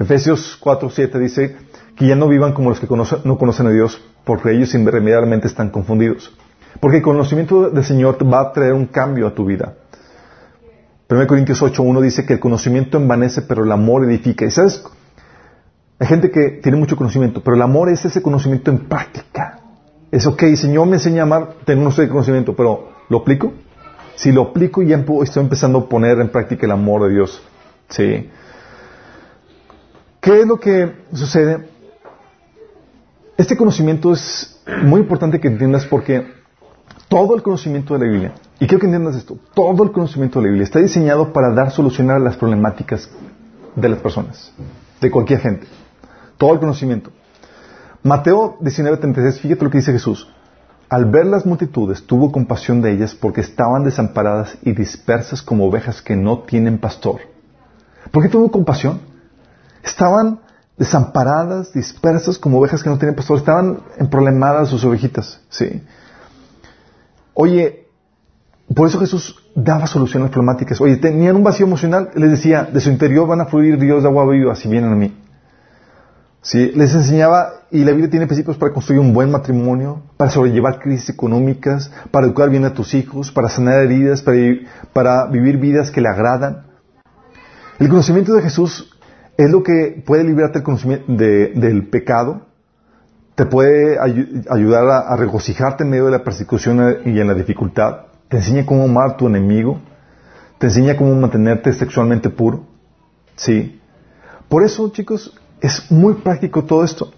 Efesios 4.7 dice que ya no vivan como los que no conocen a Dios, porque ellos irremediablemente están confundidos. Porque el conocimiento del Señor va a traer un cambio a tu vida. 1 Corintios 8.1 dice que el conocimiento envanece, pero el amor edifica. Y sabes, hay gente que tiene mucho conocimiento, pero el amor es ese conocimiento en práctica. Es ok, Señor me enseña a amar, tengo un conocimiento, pero ¿lo aplico? Si lo aplico, ya estoy empezando a poner en práctica el amor de Dios. Sí. ¿Qué es lo que sucede? Este conocimiento es muy importante que entiendas porque todo el conocimiento de la Biblia, y quiero que entiendas esto, todo el conocimiento de la Biblia está diseñado para dar solución a las problemáticas de las personas, de cualquier gente. Todo el conocimiento. Mateo 19:36, fíjate lo que dice Jesús. Al ver las multitudes, tuvo compasión de ellas porque estaban desamparadas y dispersas como ovejas que no tienen pastor. ¿Por qué tuvo compasión? Estaban desamparadas, dispersas como ovejas que no tienen pastor. Estaban emproblemadas sus ovejitas, ¿sí? Oye, por eso Jesús daba soluciones problemáticas. Oye, tenían un vacío emocional, les decía, de su interior van a fluir ríos de agua viva si vienen a mí. ¿Sí? Les enseñaba, y la Biblia tiene principios para construir un buen matrimonio, para sobrellevar crisis económicas, para educar bien a tus hijos, para sanar heridas, para, para vivir vidas que le agradan. El conocimiento de Jesús es lo que puede librarte del pecado, te puede ayudar a, regocijarte en medio de la persecución y en la dificultad, te enseña cómo amar a tu enemigo, te enseña cómo mantenerte sexualmente puro. Sí. Por eso, chicos, es muy práctico todo esto.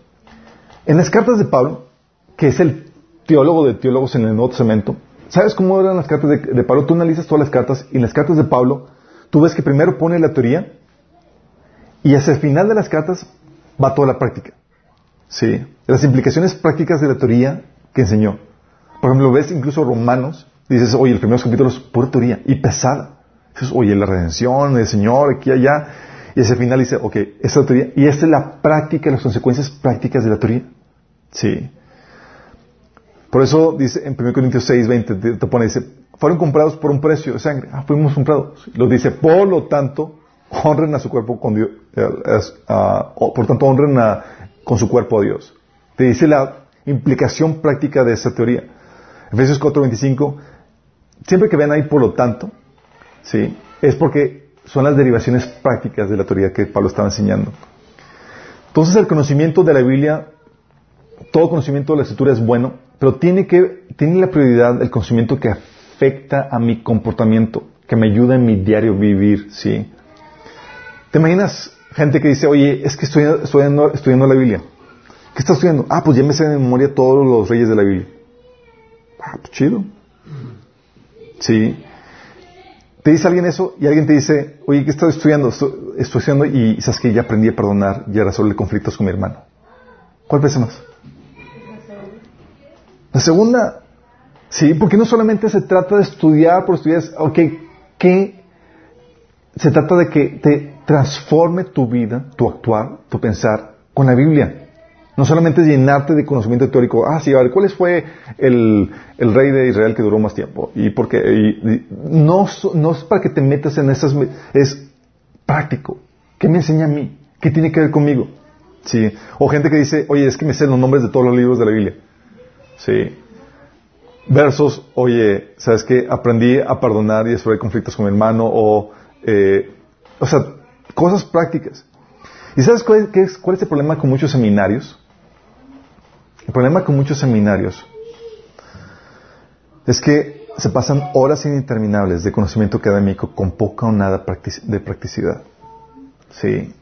En las cartas de Pablo, que es el teólogo de teólogos en el Nuevo Testamento, ¿sabes cómo eran las cartas de, Pablo? Tú analizas todas las cartas y en las cartas de Pablo, tú ves que primero pone la teoría y hacia el final de las cartas va toda la práctica. ¿Sí? Las implicaciones prácticas de la teoría que enseñó. Por ejemplo, ves incluso Romanos, dices, oye, el primer capítulo es pura teoría y pesada. Dices, oye, la redención, el Señor, aquí, allá. Y ese final dice, ok, esta es la teoría. Y esta es la práctica, las consecuencias prácticas de la teoría. Sí. Por eso dice en 1 Corintios 6, 20, te, pone, dice, fueron comprados por un precio de sangre. Ah, fuimos comprados. Lo dice, por lo tanto, honren a su cuerpo con Dios, eh, por tanto, honren a, con su cuerpo a Dios. Te dice la implicación práctica de esa teoría. Efesios 4, 25, siempre que ven ahí por lo tanto, ¿sí? es porque son las derivaciones prácticas de la teoría que Pablo estaba enseñando. Entonces el conocimiento de la Biblia, todo conocimiento de la escritura es bueno, pero tiene que, tiene la prioridad el conocimiento que afecta a mi comportamiento, que me ayuda en mi diario vivir, ¿sí? ¿Te imaginas gente que dice, oye, es que estoy estudiando, la Biblia? ¿Qué estás estudiando? Ah, pues ya me sé de memoria todos los reyes de la Biblia. Ah, pues chido. Sí. Te dice alguien eso y alguien te dice, oye, ¿qué estás estudiando? Estoy, estudiando y sabes que ya aprendí a perdonar y a resolver conflictos con mi hermano. ¿Cuál pesa más? La segunda. Sí, porque no solamente se trata de estudiar por estudiar, ok, ¿qué? Se trata de que te transforme tu vida, tu actuar, tu pensar con la Biblia. No solamente llenarte de conocimiento teórico, ah, sí, a ver, ¿cuál fue el, rey de Israel que duró más tiempo? ¿Y por qué? no, no es para que te metas en esas, es práctico. ¿Qué me enseña a mí? ¿Qué tiene que ver conmigo? Sí. O gente que dice, oye, es que me sé los nombres de todos los libros de la Biblia. Sí. Versos, oye, ¿sabes qué? Aprendí a perdonar y a resolver conflictos con mi hermano, o, eh, o sea, cosas prácticas. ¿Y sabes cuál es, cuál es el problema con muchos seminarios? El problema con muchos seminarios es que se pasan horas interminables de conocimiento académico con poca o nada de practicidad. Sí.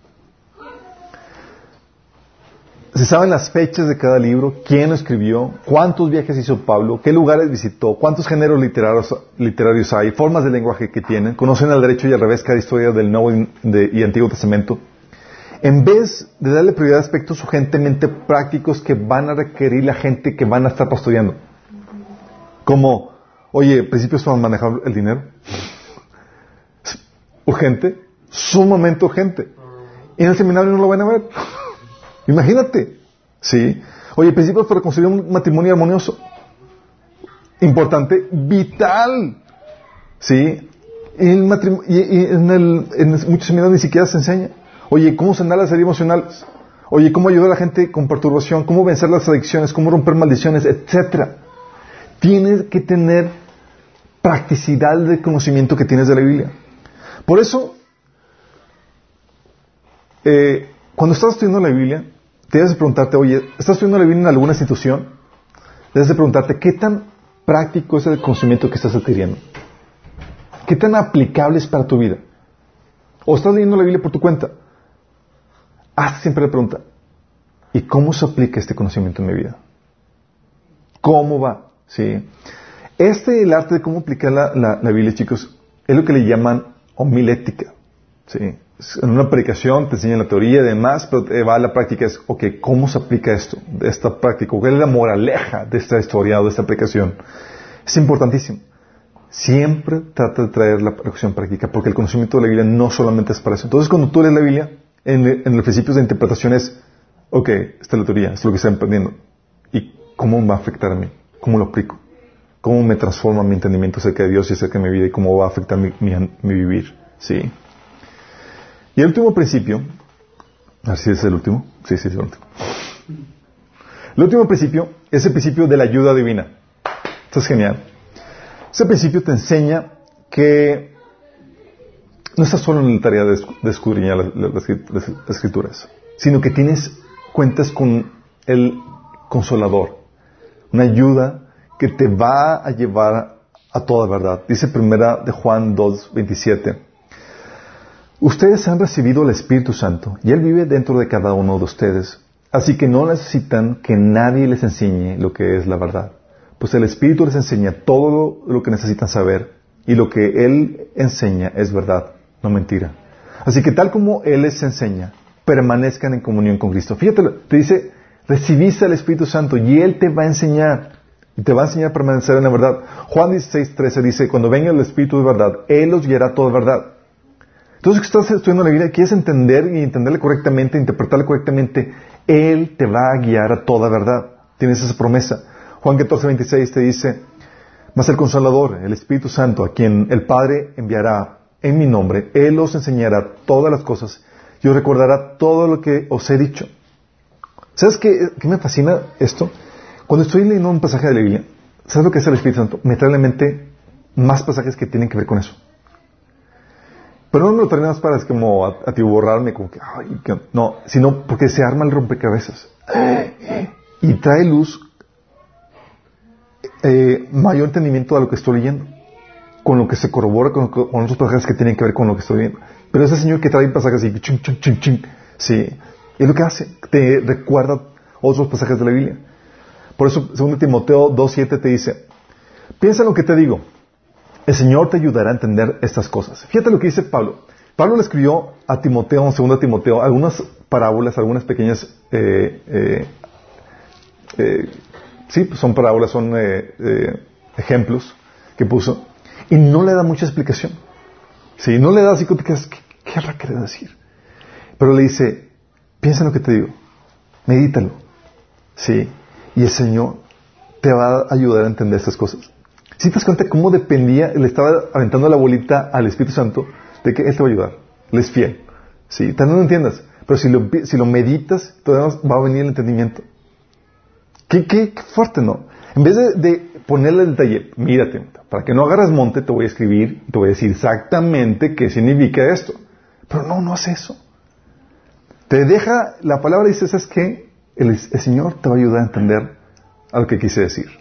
Se saben las fechas de cada libro, quién lo escribió, cuántos viajes hizo Pablo, qué lugares visitó, cuántos géneros literarios, hay, formas de lenguaje que tienen, conocen al derecho y al revés cada historia del Nuevo y Antiguo Testamento en vez de darle prioridad a aspectos urgentemente prácticos que van a requerir la gente que van a estar pastoreando. Como, oye, principios para manejar el dinero. Urgente, sumamente urgente. Y en el seminario no lo van a ver. Imagínate. ¿Sí? Oye, principios para construir un matrimonio armonioso. Importante, vital. ¿Sí? Y, en, el, en muchos seminarios ni siquiera se enseña. Oye, ¿cómo sanar las heridas emocionales? Oye, ¿cómo ayudar a la gente con perturbación? ¿Cómo vencer las adicciones? ¿Cómo romper maldiciones? Etcétera. Tienes que tener practicidad de conocimiento que tienes de la Biblia. Por eso, eh, cuando estás estudiando la Biblia, debes de preguntarte, oye, ¿estás estudiando la Biblia en alguna institución? Debes de preguntarte, ¿qué tan práctico es el conocimiento que estás adquiriendo? ¿Qué tan aplicable es para tu vida? ¿O estás leyendo la Biblia por tu cuenta? haz siempre la pregunta, ¿y cómo se aplica este conocimiento en mi vida? ¿Cómo va? ¿Sí? Este, el arte de cómo aplicar la, Biblia, chicos, es lo que le llaman homilética. ¿Sí? En una predicación te enseñan la teoría y demás, pero va a la práctica es, ok, ¿cómo se aplica esto? Esta práctica, ¿cuál es la moraleja de esta historia o de esta aplicación? Es importantísimo. Siempre trata de traer la aplicación práctica, porque el conocimiento de la Biblia no solamente es para eso. Entonces, cuando tú lees la Biblia, en, en los principios de interpretación es, ok, esta es la teoría, esto es lo que están aprendiendo. ¿Y cómo va a afectar a mí? ¿Cómo lo aplico? ¿Cómo me transforma mi entendimiento acerca de Dios y acerca de mi vida y cómo va a afectar mi, mi, vivir? ¿Sí? Y el último principio, a ver si es el último. Sí, sí, es el último. El último principio es el principio de la ayuda divina. Esto es genial. Ese principio te enseña que no estás solo en la tarea de, escudriñar las, escrituras, sino que tienes cuentas con el consolador, una ayuda que te va a llevar a toda verdad. Dice primera de Juan 2, 27. Ustedes han recibido el Espíritu Santo y Él vive dentro de cada uno de ustedes. Así que no necesitan que nadie les enseñe lo que es la verdad. Pues el Espíritu les enseña todo lo que necesitan saber y lo que Él enseña es verdad, no mentira. Así que tal como Él les enseña, permanezcan en comunión con Cristo. Fíjate, te dice, recibiste al Espíritu Santo y Él te va a enseñar. Y te va a enseñar a permanecer en la verdad. Juan 16, 13 dice, cuando venga el Espíritu de verdad, Él los guiará toda verdad. Entonces, que estás estudiando la Biblia, quieres entender y entenderle correctamente, interpretarle correctamente, Él te va a guiar a toda verdad. Tienes esa promesa. Juan 14, 26 te dice, mas el Consolador, el Espíritu Santo, a quien el Padre enviará en mi nombre, Él os enseñará todas las cosas y os recordará todo lo que os he dicho. ¿Sabes qué, me fascina esto? Cuando estoy leyendo un pasaje de la Biblia, ¿sabes lo que es el Espíritu Santo? Me trae la mente más pasajes que tienen que ver con eso. Pero no lo más para es como a, borrarme, como que, ay, no, sino porque se arma el rompecabezas. Y trae luz, eh, mayor entendimiento de lo que estoy leyendo, con lo que se corrobora con, con otros pasajes que tienen que ver con lo que estoy leyendo. Pero ese Señor que trae pasajes así, ching, ching, ching, ching, sí, es lo que hace, te recuerda otros pasajes de la Biblia. Por eso, 2 Timoteo 2.7 te dice, piensa en lo que te digo, el Señor te ayudará a entender estas cosas. Fíjate lo que dice Pablo. Pablo le escribió a Timoteo, en 2 Timoteo, algunas parábolas, algunas pequeñas, eh, eh, eh, sí, pues son parábolas, son ejemplos que puso, y no le da mucha explicación. Sí, no le da así ¿qué, qué decir? Pero le dice, piensa en lo que te digo, medítalo. Sí, y el Señor te va a ayudar a entender estas cosas. Si te das cuenta cómo dependía, le estaba aventando la bolita al Espíritu Santo de que Él te va a ayudar. Él es fiel. ¿Sí? Tal vez no entiendas, pero si lo, lo meditas, todavía va a venir el entendimiento. Qué, qué, fuerte, ¿no? En vez de, ponerle el detalle, mírate, para que no agarras monte, te voy a escribir, te voy a decir exactamente qué significa esto. Pero no, no hace eso. Te deja, la palabra dice, ¿sabes qué? el, Señor te va a ayudar a entender a lo que quise decir.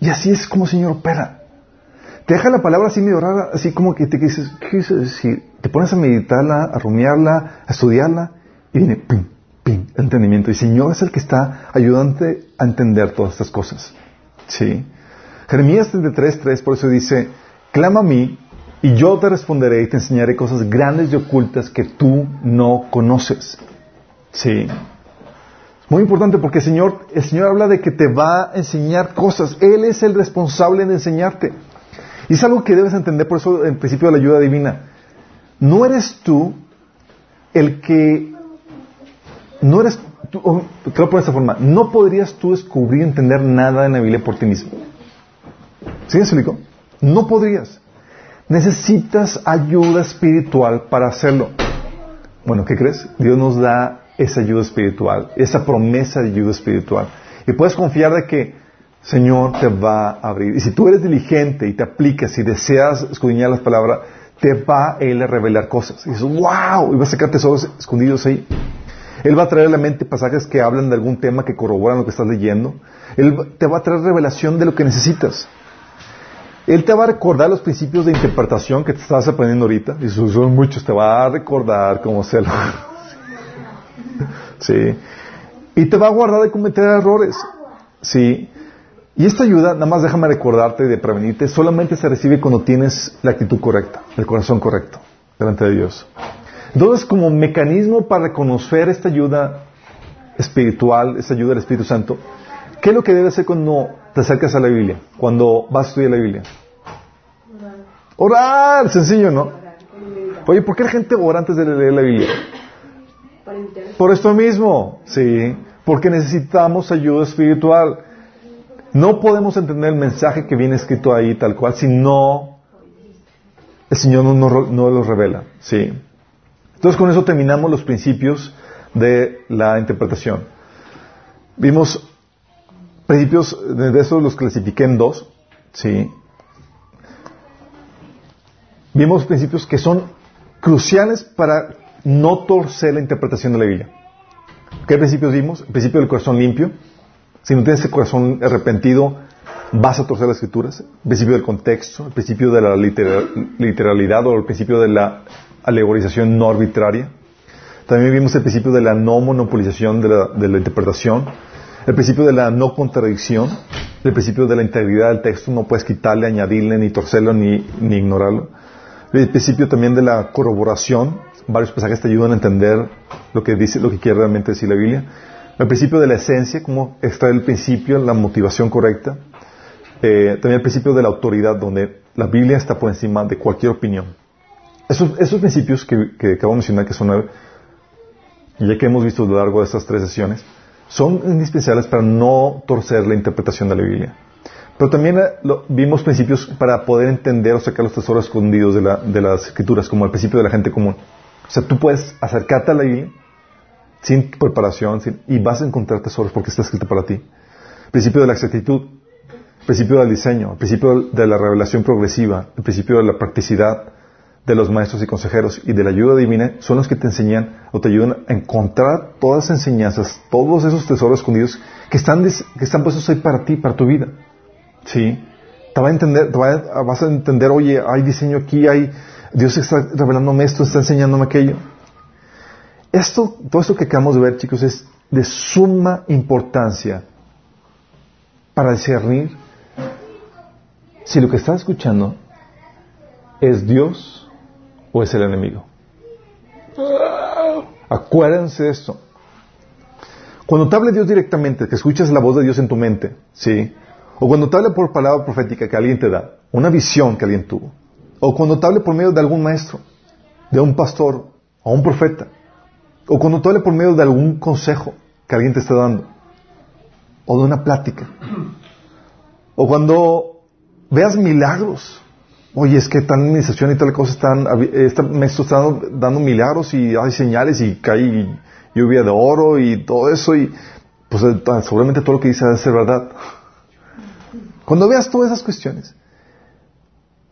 Y así es como el Señor opera. Te deja la palabra así medio rara, así como que te dices, ¿qué decir? Te pones a meditarla, a rumiarla, a estudiarla, y viene, pim, pim, entendimiento. Y el Señor es el que está ayudante a entender todas estas cosas. ¿Sí? Jeremías 33, 3, por eso dice, clama a mí, y yo te responderé y te enseñaré cosas grandes y ocultas que tú no conoces. ¿Sí? Muy importante porque el Señor, el Señor habla de que te va a enseñar cosas. Él es el responsable de enseñarte. Y es algo que debes entender, por eso el principio de la ayuda divina. No eres tú el que... No eres tú, creo por esta forma, no podrías tú descubrir y entender nada en la Biblia por ti mismo. ¿Sí me? No podrías. Necesitas ayuda espiritual para hacerlo. Bueno, ¿qué crees? Dios nos da esa ayuda espiritual, esa promesa de ayuda espiritual. Y puedes confiar de que Señor te va a abrir. Y si tú eres diligente y te aplicas y deseas escudriñar las palabras, te va Él a revelar cosas. Y dices, wow, y va a sacar tesoros escondidos ahí. Él va a traer a la mente pasajes que hablan de algún tema que corroboran lo que estás leyendo. Él te va a traer revelación de lo que necesitas. Él te va a recordar los principios de interpretación que te estás aprendiendo ahorita. Y son muchos. Te va a recordar cómo hacerlo. ¿Sí? Y te va a guardar de cometer errores. ¿Sí? Y esta ayuda, nada más déjame recordarte de prevenirte, solamente se recibe cuando tienes la actitud correcta, el corazón correcto, delante de Dios. Entonces, como mecanismo para reconocer esta ayuda espiritual, esta ayuda del Espíritu Santo, ¿qué es lo que debes hacer cuando te acercas a la Biblia? Cuando vas a estudiar la Biblia. Orar, sencillo, ¿no? Oye, ¿por qué la gente ora antes de leer la Biblia? Por esto mismo, sí, porque necesitamos ayuda espiritual. No podemos entender el mensaje que viene escrito ahí tal cual si no el Señor no, no, lo revela, sí. Entonces con eso terminamos los principios de la interpretación. Vimos principios, de esos los clasifiqué en dos, sí. Vimos principios que son cruciales para no torcer la interpretación de la Biblia. ¿Qué principios vimos? El principio del corazón limpio. Si no tienes ese corazón arrepentido, vas a torcer las escrituras. El principio del contexto, el principio de la literalidad o el principio de la alegorización no arbitraria. También vimos el principio de la no monopolización de la, interpretación. El principio de la no contradicción. El principio de la integridad del texto. No puedes quitarle, añadirle, ni torcerlo, ni ignorarlo. El principio también de la corroboración varios pasajes te ayudan a entender lo que dice, lo que quiere realmente decir la Biblia. El principio de la esencia, cómo extraer el principio, la motivación correcta. Eh, también el principio de la autoridad, donde la Biblia está por encima de cualquier opinión. Esos, esos principios que, acabo de mencionar, que son nueve, ya que hemos visto a lo largo de estas tres sesiones, son indispensables para no torcer la interpretación de la Biblia. Pero también eh, vimos principios para poder entender o sacar los tesoros escondidos de, la, de las escrituras, como el principio de la gente común. O sea, tú puedes acercarte a la Biblia sin preparación y vas a encontrar tesoros porque está escrito para ti. Principio de la exactitud, principio del diseño, el principio de la revelación progresiva, el principio de la practicidad de los maestros y consejeros y de la ayuda divina son los que te enseñan o te ayudan a encontrar todas las enseñanzas, todos esos tesoros escondidos que están, que están puestos ahí para ti, para tu vida. ¿Sí? Te, va a entender, vas a entender, oye, hay diseño aquí, hay Dios está revelándome esto, está enseñándome aquello. Esto, todo esto que acabamos de ver, chicos, es de suma importancia para discernir si lo que estás escuchando es Dios o es el enemigo. Acuérdense de esto. Cuando te hable Dios directamente, que escuchas la voz de Dios en tu mente, ¿sí? O cuando te hable por palabra profética que alguien te da, una visión que alguien tuvo, o hable por medio de algún maestro, de un pastor o un profeta, o hable por medio de algún consejo que alguien te está dando, o de una plática, o cuando veas milagros. Oye, es que tal administración y tal cosa están, este maestro está dando milagros y hay señales y cae lluvia de oro y todo eso y pues eh, seguramente todo lo que dice debe verdad. Cuando veas todas esas cuestiones,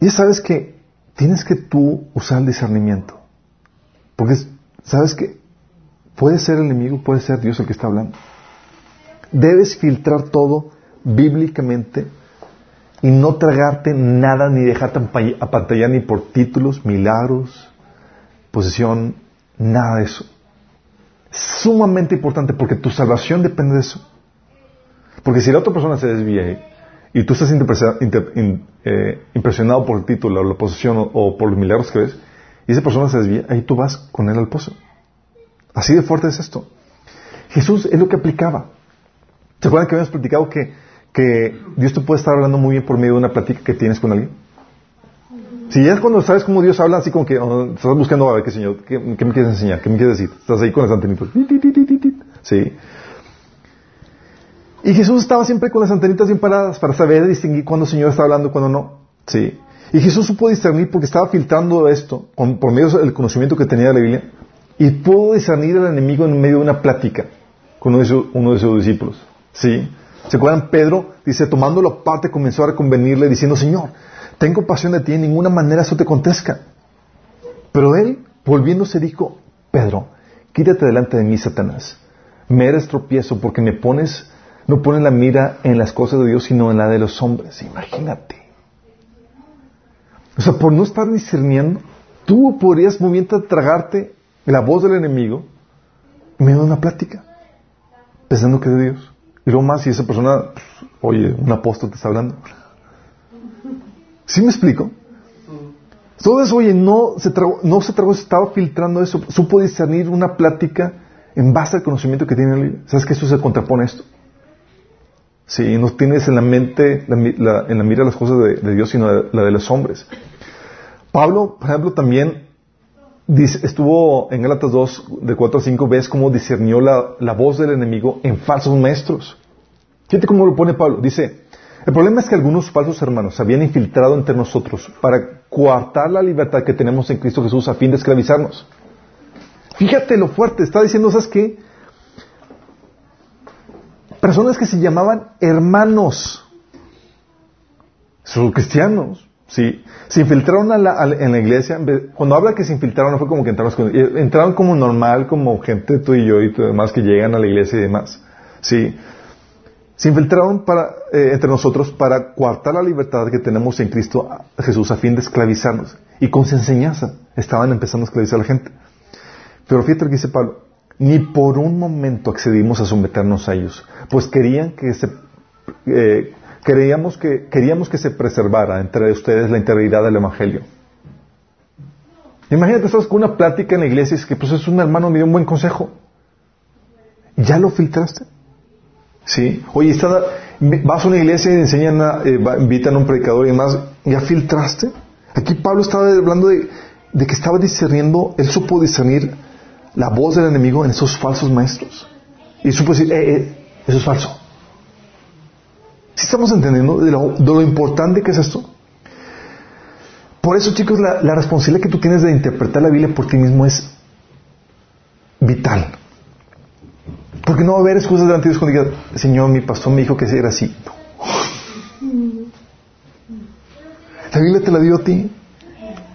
ya sabes que tienes que tú usar el discernimiento. Porque sabes que puede ser el enemigo, puede ser Dios el que está hablando. Debes filtrar todo bíblicamente y no tragarte nada ni dejarte apantallar ni por títulos, milagros, posesión, nada de eso. sumamente importante porque tu salvación depende de eso. Porque si la otra persona se desvía y tú estás eh, impresionado por el título, o la posesión o, por los milagros que ves, y esa persona se desvía, ahí tú vas con él al pozo. Así de fuerte es esto. Jesús es lo que aplicaba. ¿Se acuerdan que habíamos platicado que, que Dios te puede estar hablando muy bien por medio de una plática que tienes con alguien? Si ya es cuando sabes cómo Dios habla, así como que oh, estás buscando a ver qué Señor, ¿qué, me quieres enseñar? ¿Qué me quieres decir? Estás ahí con las antenitas. Sí. Y Jesús estaba siempre con las antenitas bien paradas para saber distinguir cuándo el Señor está hablando y cuándo no. Sí. Y Jesús supo discernir porque estaba filtrando esto por medio del conocimiento que tenía de la Biblia y pudo discernir al enemigo en medio de una plática con uno de, sus, discípulos. ¿Sí? ¿Se acuerdan? Pedro dice, tomándolo aparte, comenzó a reconvenirle diciendo, Señor, tengo pasión de ti, en ninguna manera eso te contesta. Pero él, volviéndose, dijo, Pedro, quítate delante de mí, Satanás. Me eres tropiezo porque me pones no pone la mira en las cosas de Dios, sino en la de los hombres. Imagínate. O sea, por no estar discerniendo, tú podrías moviendo a tragarte la voz del enemigo en una plática, pensando que es de Dios. Y luego más si esa persona, oye, un apóstol te está hablando. ¿Sí me explico? Entonces, oye, no se tragó, no se tragó, estaba filtrando eso, supo discernir una plática en base al conocimiento que tiene el ¿Sabes que eso se contrapone a esto? Si no tienes en la mente, en la mira las cosas de, Dios, sino la de los hombres. Pablo, por ejemplo, también estuvo en Gálatas 2, de 4 a 5, ves cómo discernió la, voz del enemigo en falsos maestros. Fíjate cómo lo pone Pablo. Dice, el problema es que algunos falsos hermanos se habían infiltrado entre nosotros para coartar la libertad que tenemos en Cristo Jesús a fin de esclavizarnos. Fíjate lo fuerte, está diciendo, ¿sabes qué? Personas que se llamaban hermanos, son cristianos, Sí, se infiltraron en la iglesia. Cuando habla que se infiltraron, no fue como que entraron, eh, entraron como normal, como gente tú y yo y todo demás que llegan a la iglesia y demás. Sí, se infiltraron eh, entre nosotros para coartar la libertad que tenemos en Cristo Jesús a fin de esclavizarnos. Y con su enseñanza estaban empezando a esclavizar a la gente. Pero fíjate lo que dice Pablo, ni por un momento accedimos a someternos a ellos, pues querían que se, eh, Queríamos que, queríamos que se preservara entre ustedes la integridad del Evangelio. Imagínate, estás con una plática en la iglesia y es que pues es un hermano me dio un buen consejo. ¿Ya lo filtraste? Sí. Oye, vas a una iglesia y enseñan eh, invitan a un predicador y demás, ¿ya filtraste? Aquí Pablo estaba hablando de, que estaba discerniendo, él supo discernir la voz del enemigo en esos falsos maestros. Y supo decir, eh, eh, eso es falso. ¿Sí estamos entendiendo de lo, importante que es esto? Por eso, chicos, la, responsabilidad que tú tienes de interpretar la Biblia por ti mismo es vital. Porque no va a haber excusas delante de Dios cuando digas, Señor, mi pastor me dijo que era así. La Biblia te la dio a ti.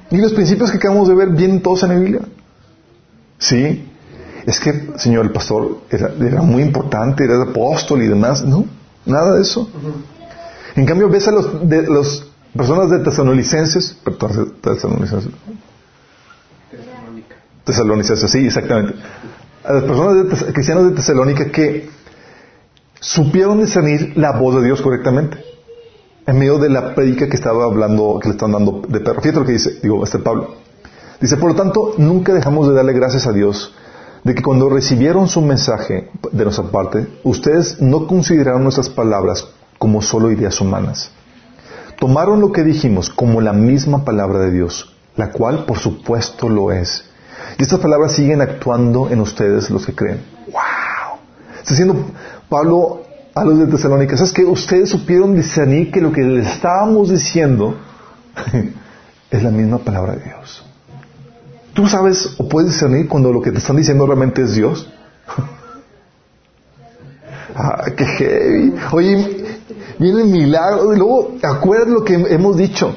Y los principios que acabamos de ver vienen todos en la Biblia. Sí. Es que, Señor, el pastor era, era muy importante, era apóstol y demás. No. Nada de eso. En cambio, ves a los, de, los personas de tesalonicenses, perdón, tesalonicenses. Tesalonicenses, sí, exactamente. A las personas de, cristianos de Tesalónica que supieron discernir la voz de Dios correctamente en medio de la predica que estaba hablando, que le están dando de perro. Fíjate lo que dice, digo, este Pablo. Dice, por lo tanto, nunca dejamos de darle gracias a Dios de que cuando recibieron su mensaje de nuestra parte, ustedes no consideraron nuestras palabras como solo ideas humanas. Tomaron lo que dijimos como la misma palabra de Dios, la cual por supuesto lo es. Y estas palabras siguen actuando en ustedes los que creen. ¡Wow! Está diciendo Pablo a los de Tesalónica, es que ustedes supieron discernir que lo que les estábamos diciendo es la misma palabra de Dios. ¿Tú sabes o puedes discernir cuando lo que te están diciendo realmente es Dios? ah, qué heavy. Oye, viene el milagro. Y luego, acuérdate lo que hemos dicho.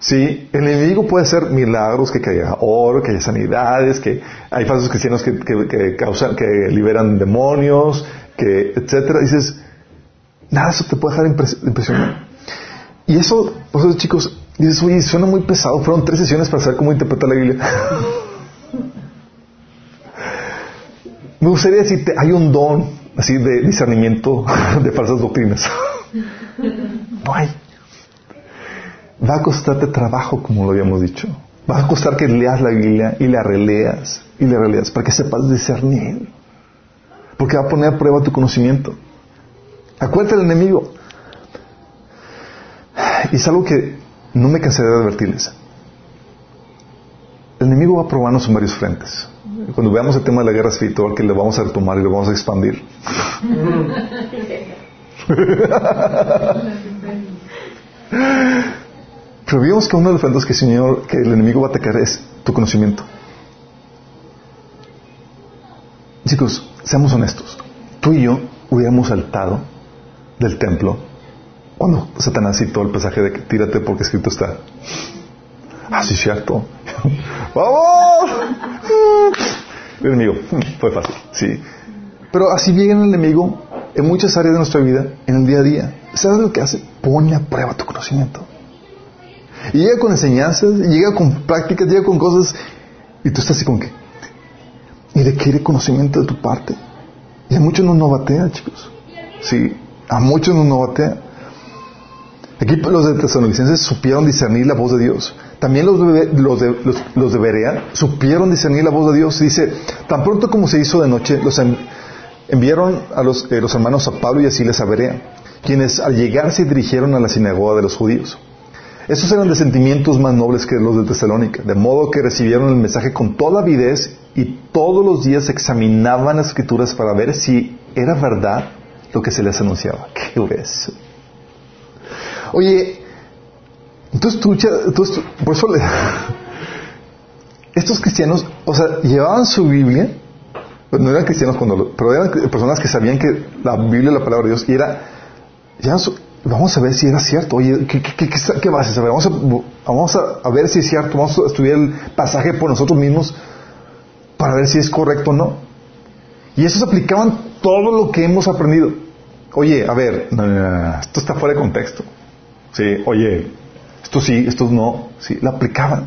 Sí, el enemigo puede hacer milagros, que haya oro, que haya sanidades, que hay falsos cristianos que, causan, que liberan demonios, que, etcétera. Dices, nada, eso te puede dejar impresionado. Y eso, pues chicos, dices, oye, suena muy pesado. Fueron tres sesiones para saber cómo interpretar la Biblia. Me gustaría decirte, hay un don así de discernimiento de falsas doctrinas. No hay. Va a costarte trabajo, como lo habíamos dicho. Va a costar que leas la Biblia y la releas y la releas para que sepas discernir. Porque va a poner a prueba tu conocimiento. Acuérdate del enemigo. Y es algo que no me cansaré de advertirles. El enemigo va a probarnos en varios frentes. Cuando veamos el tema de la guerra espiritual, que lo vamos a retomar y lo vamos a expandir. Pero vimos que uno de los frentes que el, Señor, que el enemigo va a atacar es tu conocimiento. Chicos, seamos honestos. Tú y yo hubiéramos saltado del templo cuando Satanás citó el pasaje de que tírate porque escrito está. Ah, sí, cierto. ¡Vamos! Enemigo, fue fácil, sí. Pero así viene el enemigo en muchas áreas de nuestra vida, en el día a día. ¿Sabes lo que hace? Pone a prueba tu conocimiento. Y llega con enseñanzas, llega con prácticas, llega con cosas, y tú estás así con qué. Y requiere conocimiento de tu parte. Y a muchos nos novatea, chicos. Sí, a muchos nos novatea. Aquí los de Tesalonicenses supieron discernir la voz de Dios. También los de, los, de, Berea supieron discernir la voz de Dios. Dice, tan pronto como se hizo de noche, los enviaron a los, eh, los hermanos a Pablo y a Silas a Berea, quienes al llegar se dirigieron a la sinagoga de los judíos. Esos eran de sentimientos más nobles que los de Tesalónica, de modo que recibieron el mensaje con toda avidez y todos los días examinaban las escrituras para ver si era verdad lo que se les anunciaba. ¡Qué grueso! Oye, entonces tú, entonces, por eso estos cristianos, o sea, llevaban su Biblia, no eran cristianos cuando, pero eran personas que sabían que la Biblia es la palabra de Dios y era, vamos a ver si era cierto, oye, ¿qué, qué, a saber? Vamos, a, vamos a, ver si es cierto, vamos a estudiar el pasaje por nosotros mismos para ver si es correcto o no. Y esos aplicaban todo lo que hemos aprendido. Oye, a ver, esto está fuera de contexto. Sí, oye, esto sí, esto no, sí, lo aplicaban.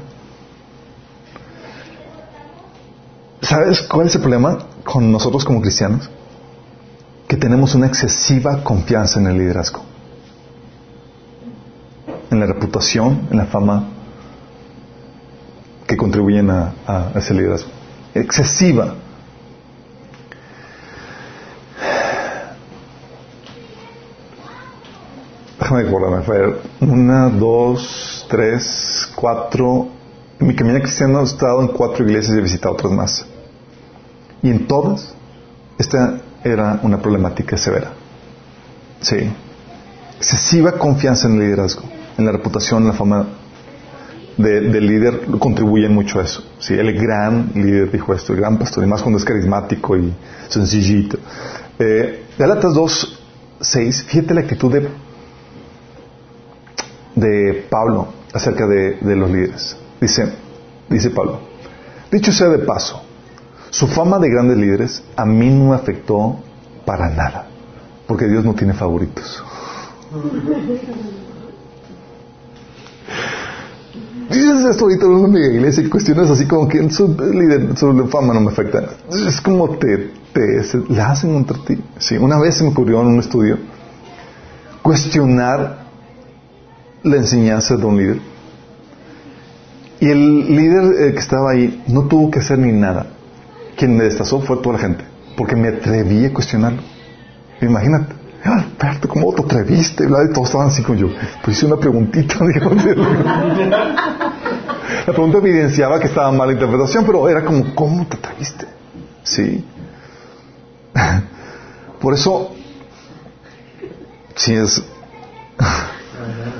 ¿Sabes cuál es el problema con nosotros como cristianos? Que tenemos una excesiva confianza en el liderazgo, en la reputación, en la fama que contribuyen a, ese liderazgo. Excesiva. Déjame acordarme, fue una, dos, tres, cuatro. En mi camino cristiano he estado en cuatro iglesias y he visitado otras más. Y en todas, esta era una problemática severa. Sí. Excesiva confianza en el liderazgo, en la reputación, en la fama del líder contribuyen mucho a eso. Sí, el gran líder dijo esto, el gran pastor, y más cuando es carismático y sencillito. Eh, Galatas 2, 6, fíjate la actitud de, de Pablo acerca de, de los líderes. Dice, dice Pablo, dicho sea de paso, su fama de grandes líderes a mí no me afectó para nada, porque Dios no tiene favoritos. Dices esto ahorita en una iglesia y cuestiones así como que su líder, su fama no me afecta. Es como te, te la hacen contra ti. Sí, una vez se me ocurrió en un estudio cuestionar la enseñanza de un líder. Y el líder eh, que estaba ahí no tuvo que hacer ni nada quien me destazó fue toda la gente, porque me atreví a cuestionarlo. Imagínate, ah, Alberto, ¿cómo te atreviste? Y todos estaban así como yo. Pues hice una preguntita, La pregunta evidenciaba que estaba mala interpretación, pero era como, ¿cómo te atreviste? Sí. Por eso, sí es.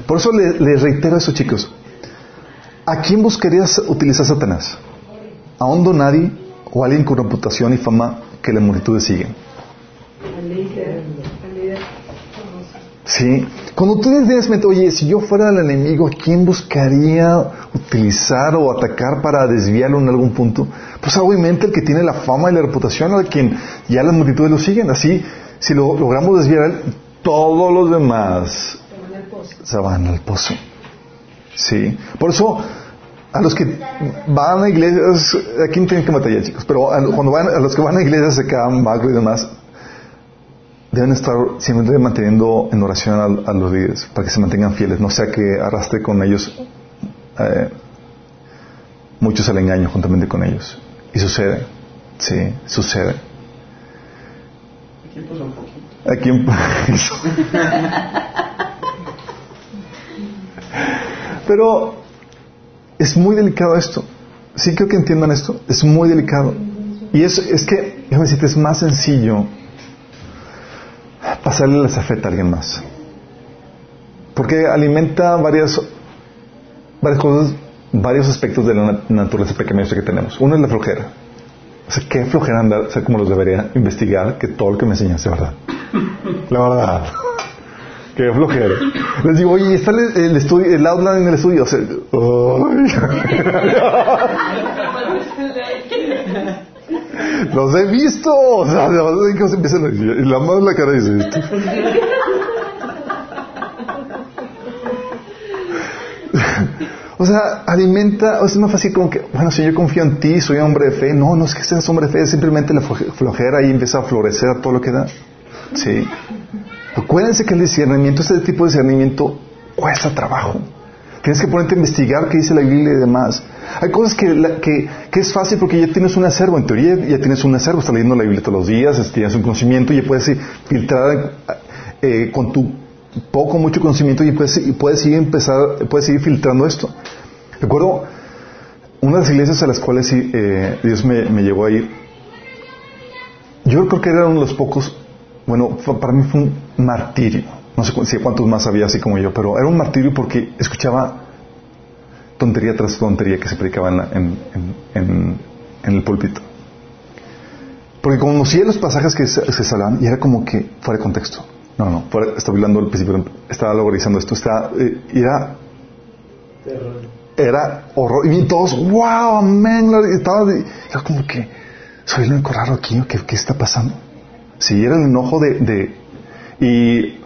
Por eso les le reitero a esos chicos. ¿A quién buscarías utilizar Satanás? ¿A hondo nadie? o alguien con reputación y fama que la multitud siguen. Sí. Cuando tú tienes mente, oye, si yo fuera el enemigo, ¿a quién buscaría utilizar o atacar para desviarlo en algún punto? Pues obviamente el que tiene la fama y la reputación, a quien ya las multitudes lo siguen. Así, si lo logramos desviar, todos los demás se van al pozo. Sí. Por eso, a los que van a iglesias, aquí no tienen que batallar chicos, pero cuando van, a los que van a iglesias se quedan magro y demás, deben estar siempre manteniendo en oración a, los líderes para que se mantengan fieles, no sea que arrastre con ellos eh, muchos al engaño juntamente con ellos. Y sucede, sí, sucede. Aquí un poquito. Pero es muy delicado esto. Sí creo que entiendan esto. Es muy delicado. Y es, es que, déjame decirte, es más sencillo pasarle la zafeta a alguien más. Porque alimenta varias, varias cosas, varios aspectos de la naturaleza pequeñosa que tenemos. Uno es la flojera. O sea, qué flojera andar, o sea, como los debería investigar, que todo lo que me enseñaste verdad. La verdad. Qué flojera. Les digo, oye, está el, estudio, el outline en el estudio. O sea, Los he visto. O sea, que se empiezan a Y la madre la cara dice esto. O sea, alimenta, o sea, es más fácil como que, bueno, si yo confío en ti, soy hombre de fe. No, no es que seas hombre de fe, es simplemente la flojera y empieza a florecer a todo lo que da. Sí. Acuérdense que el discernimiento, este tipo de discernimiento, cuesta trabajo. Tienes que ponerte a investigar qué dice la Biblia y demás. Hay cosas que, que, es fácil porque ya tienes un acervo. En teoría ya tienes un acervo. Estás leyendo la Biblia todos los días, tienes un conocimiento y ya puedes filtrar eh, con tu poco, mucho conocimiento y puedes, y puedes seguir empezar, puedes seguir filtrando esto. Recuerdo una de las iglesias a las cuales eh, Dios me, me llevó a ir. Yo creo que era uno de los pocos, bueno, para mí fue un martirio. No sé cuántos más había así como yo, pero era un martirio porque escuchaba tontería tras tontería que se predicaba en, en, en, el púlpito. Porque conocía los pasajes que se, se hablaban y era como que fuera de contexto. No, no, estaba hablando al principio, estaba localizando esto, estaba, eh, era, horror, y todos, wow, amén, estaba, era como que, soy el único raro aquí, ¿qué, qué está pasando? Sí, era el enojo de, de y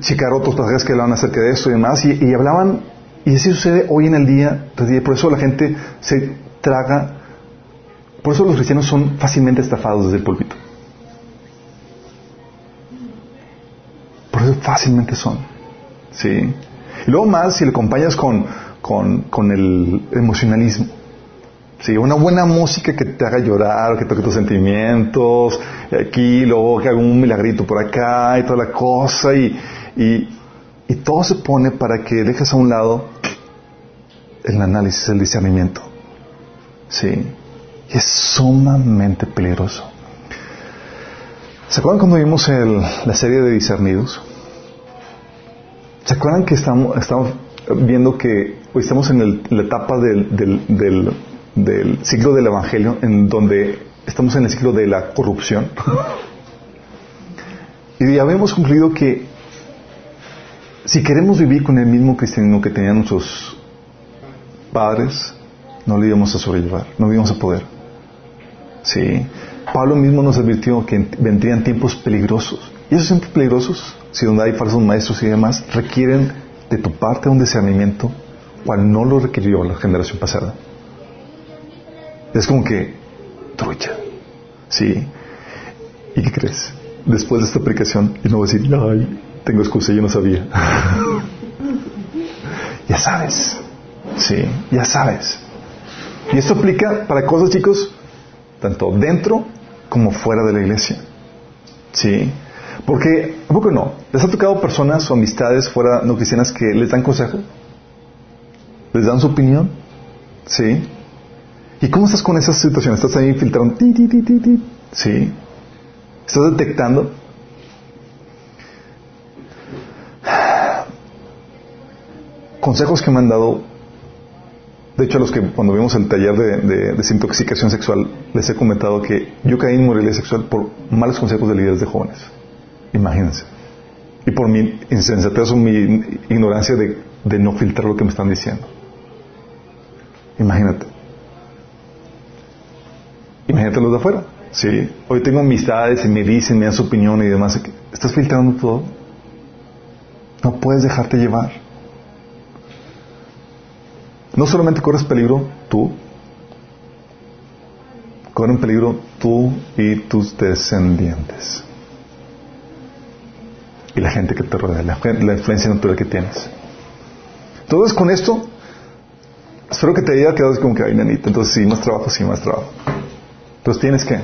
checar otros pasajes que hablaban acerca de esto y demás, y, hablaban, y así sucede hoy en el día, por eso la gente se traga, por eso los cristianos son fácilmente estafados desde el púlpito. Por eso fácilmente son. ¿Sí? Y luego más si le acompañas con, con, el emocionalismo. Sí, una buena música que te haga llorar, que toque tus sentimientos, y aquí, luego que haga un milagrito por acá y toda la cosa, y, y, todo se pone para que dejes a un lado el análisis, el discernimiento. Sí, y es sumamente peligroso. ¿Se acuerdan cuando vimos la serie de discernidos? ¿Se acuerdan que estamos, estamos viendo que hoy estamos en la etapa del, del, ciclo del Evangelio, en donde estamos en el ciclo de la corrupción? y ya habíamos concluido que si queremos vivir con el mismo cristianismo que tenían nuestros padres, no lo íbamos a sobrellevar, no íbamos a poder. Sí. Pablo mismo nos advirtió que vendrían tiempos peligrosos. Y esos tiempos peligrosos si donde hay falsos maestros y demás, requieren de tu parte un discernimiento cual no lo requirió la generación pasada. Es como que, trucha. Sí. ¿Y qué crees? Después de esta aplicación, y no voy a decir, ay, tengo excusa, yo no sabía. ya sabes. Sí, ya sabes. Y esto aplica para cosas, chicos, tanto dentro como fuera de la iglesia. Sí. Porque, ¿a poco no? ¿Les ha tocado personas o amistades fuera no cristianas que les dan consejo? ¿Les dan su opinión? ¿Sí? ¿Y cómo estás con esa situación? ¿Estás ahí filtrando? ¿Sí? ¿Estás detectando? Consejos que me han dado, de hecho a los que cuando vimos el taller de, desintoxicación sexual, les he comentado que yo caí en moralidad sexual por malos consejos de líderes de jóvenes. Imagínense. Y por mi insensatez o mi ignorancia de, no filtrar lo que me están diciendo. Imagínate. Imagínate los de afuera. Sí. Hoy tengo amistades y me dicen, me dan su opinión y demás. ¿Estás filtrando todo? No puedes dejarte llevar. No solamente corres peligro tú, corren peligro tú y tus descendientes y la gente que te rodea, la, influencia natural que tienes. Entonces, con esto, espero que te haya quedado como que, hay nanita, entonces sí, más trabajo, sí, más trabajo. Entonces tienes que.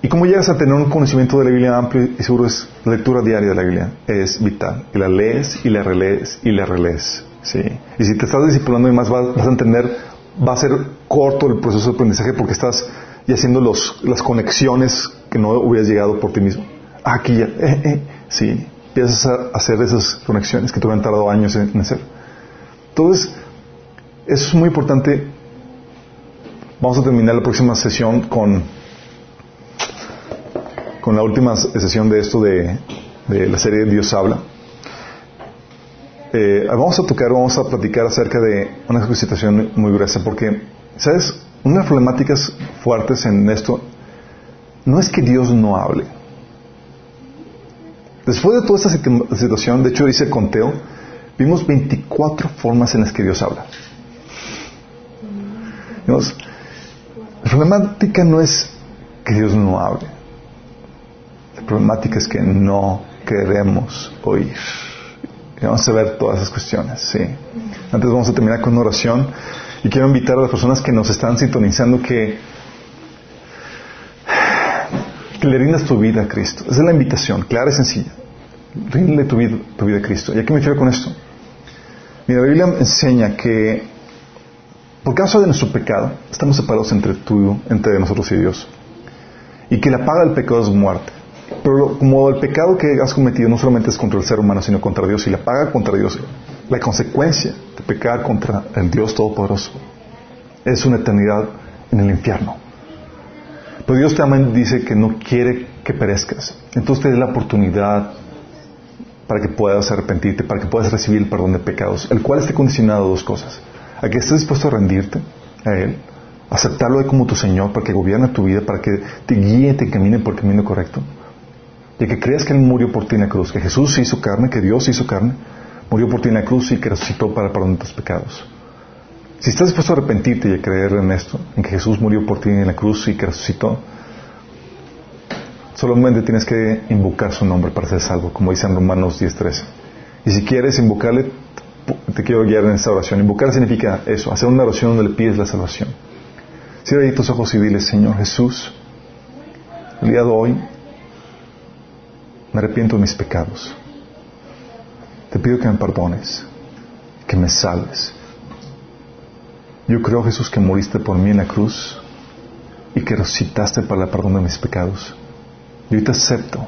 ¿Y cómo llegas a tener un conocimiento de la Biblia amplio y seguro? Es la lectura diaria de la Biblia. Es vital. Y la lees y la relees y la relees. ¿sí? Y si te estás disciplinando y más vas, a entender, va a ser corto el proceso de aprendizaje porque estás ya haciendo los, las conexiones que no hubieras llegado por ti mismo aquí ya, eh, eh, sí, empiezas a hacer esas conexiones que te han tardado años en hacer. Entonces, eso es muy importante. Vamos a terminar la próxima sesión con, con la última sesión de esto de, de la serie Dios habla. Eh, vamos a tocar, vamos a platicar acerca de una situación muy gruesa, porque, ¿sabes? Una de las problemáticas fuertes en esto no es que Dios no hable. Después de toda esta situación, de hecho dice conteo, vimos 24 formas en las que Dios habla. la problemática no es que Dios no hable. La problemática es que no queremos oír. Vamos a ver todas esas cuestiones, sí. Antes vamos a terminar con una oración y quiero invitar a las personas que nos están sintonizando que le rindas tu vida a Cristo. Esa es la invitación, clara y sencilla. ríndele tu vida, tu vida a Cristo. ¿Y a qué me refiero con esto? Mira, la Biblia enseña que por causa de nuestro pecado estamos separados entre tú, entre nosotros y Dios. Y que la paga del pecado es muerte. Pero como el pecado que has cometido no solamente es contra el ser humano, sino contra Dios, y la paga contra Dios, la consecuencia de pecar contra el Dios Todopoderoso es una eternidad en el infierno. Pero Dios también dice que no quiere que perezcas. Entonces te da la oportunidad para que puedas arrepentirte, para que puedas recibir el perdón de pecados, el cual esté condicionado a dos cosas. A que estés dispuesto a rendirte a Él, aceptarlo como tu Señor, para que gobierne tu vida, para que te guíe, te encamine por el camino correcto. Y que creas que Él murió por ti en la cruz, que Jesús hizo carne, que Dios hizo carne, murió por ti en la cruz y que resucitó para perdón de tus pecados. Si estás dispuesto a arrepentirte y a creer en esto, en que Jesús murió por ti en la cruz y que resucitó, solamente tienes que invocar su nombre para ser salvo, como dice en Romanos 10.13. Y si quieres invocarle, te quiero guiar en esta oración. Invocar significa eso, hacer una oración donde le pides la salvación. Cierra ahí tus ojos y dile, Señor Jesús, el día de hoy me arrepiento de mis pecados. Te pido que me perdones, que me salves. Yo creo, Jesús, que moriste por mí en la cruz y que resucitaste para el perdón de mis pecados. Yo te acepto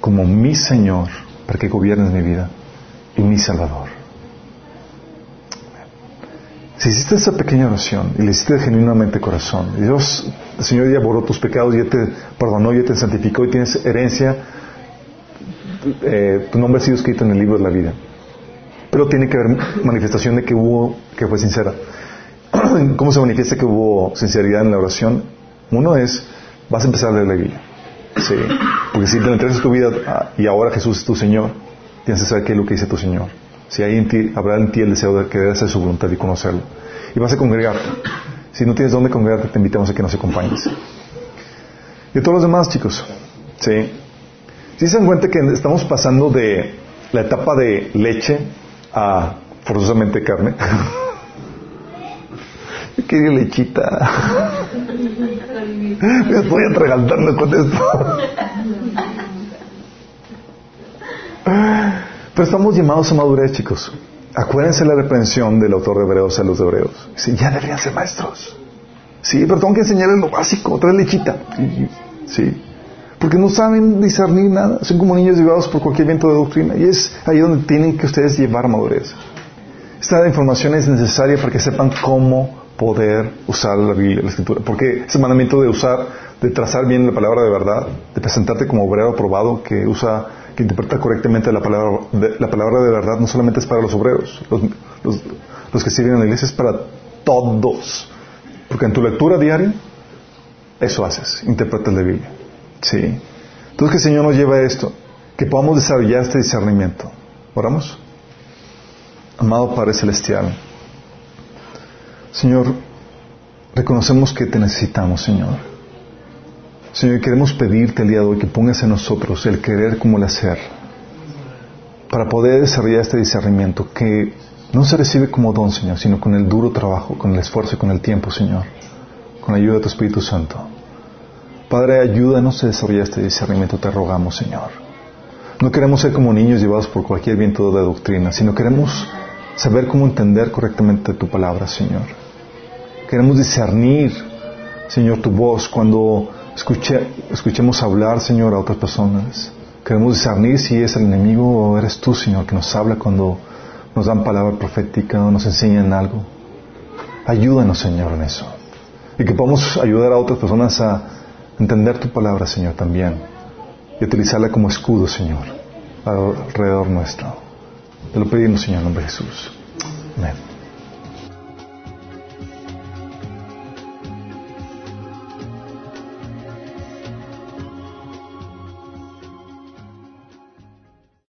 como mi Señor para que gobiernes mi vida y mi Salvador. Si hiciste esa pequeña oración y le hiciste genuinamente corazón, Dios, el Señor ya borró tus pecados, ya te perdonó, ya te santificó y tienes herencia, eh, tu nombre ha sido escrito en el libro de la vida. Pero tiene que haber manifestación de que hubo, que fue sincera. ¿Cómo se manifiesta que hubo sinceridad en la oración? Uno es, vas a empezar a leer la Biblia. Sí. Porque si te entregas tu vida ah, y ahora Jesús es tu Señor, tienes que saber qué es lo que dice tu Señor. Si hay en ti, habrá en ti el deseo de querer hacer su voluntad y conocerlo. Y vas a congregarte. Si no tienes dónde congregarte, te invitamos a que nos acompañes. Y todos los demás, chicos. Sí. Si se dan cuenta que estamos pasando de la etapa de leche a forzosamente carne. Yo quería lechita. Me estoy atragantando con esto. Pero estamos llamados a madurez, chicos. Acuérdense la reprensión del autor de Hebreos a los Hebreos. Dice, ya deberían ser maestros. Sí, pero tengo que enseñarles lo básico, trae lechita. Sí. Porque no saben discernir nada. Son como niños llevados por cualquier viento de doctrina. Y es ahí donde tienen que ustedes llevar madurez. Esta información es necesaria para que sepan cómo poder usar la Biblia, la Escritura. Porque ese mandamiento de usar, de trazar bien la palabra de verdad, de presentarte como obrero aprobado que usa, que interpreta correctamente la palabra de, la palabra de verdad, no solamente es para los obreros, los, los, que sirven en la iglesia, es para todos. Porque en tu lectura diaria, eso haces, interpretas la Biblia. Sí. Entonces que el Señor nos lleve a esto, que podamos desarrollar este discernimiento. ¿Oramos? Amado Padre Celestial, Señor, reconocemos que te necesitamos, Señor. Señor, queremos pedirte el día que pongas en nosotros el querer como el hacer, para poder desarrollar este discernimiento que no se recibe como don, Señor, sino con el duro trabajo, con el esfuerzo y con el tiempo, Señor, con la ayuda de tu Espíritu Santo. Padre, ayúdanos a desarrollar este discernimiento, te rogamos, Señor. No queremos ser como niños llevados por cualquier viento de doctrina, sino queremos saber cómo entender correctamente tu palabra, Señor. Queremos discernir, Señor, tu voz cuando escuchemos hablar, Señor, a otras personas. Queremos discernir si es el enemigo o eres tú, Señor, que nos habla cuando nos dan palabra profética o nos enseñan algo. Ayúdanos, Señor, en eso. Y que podamos ayudar a otras personas a entender tu palabra, Señor, también. Y utilizarla como escudo, Señor, alrededor nuestro. Te lo pedimos, Señor, en nombre de Jesús. Amén.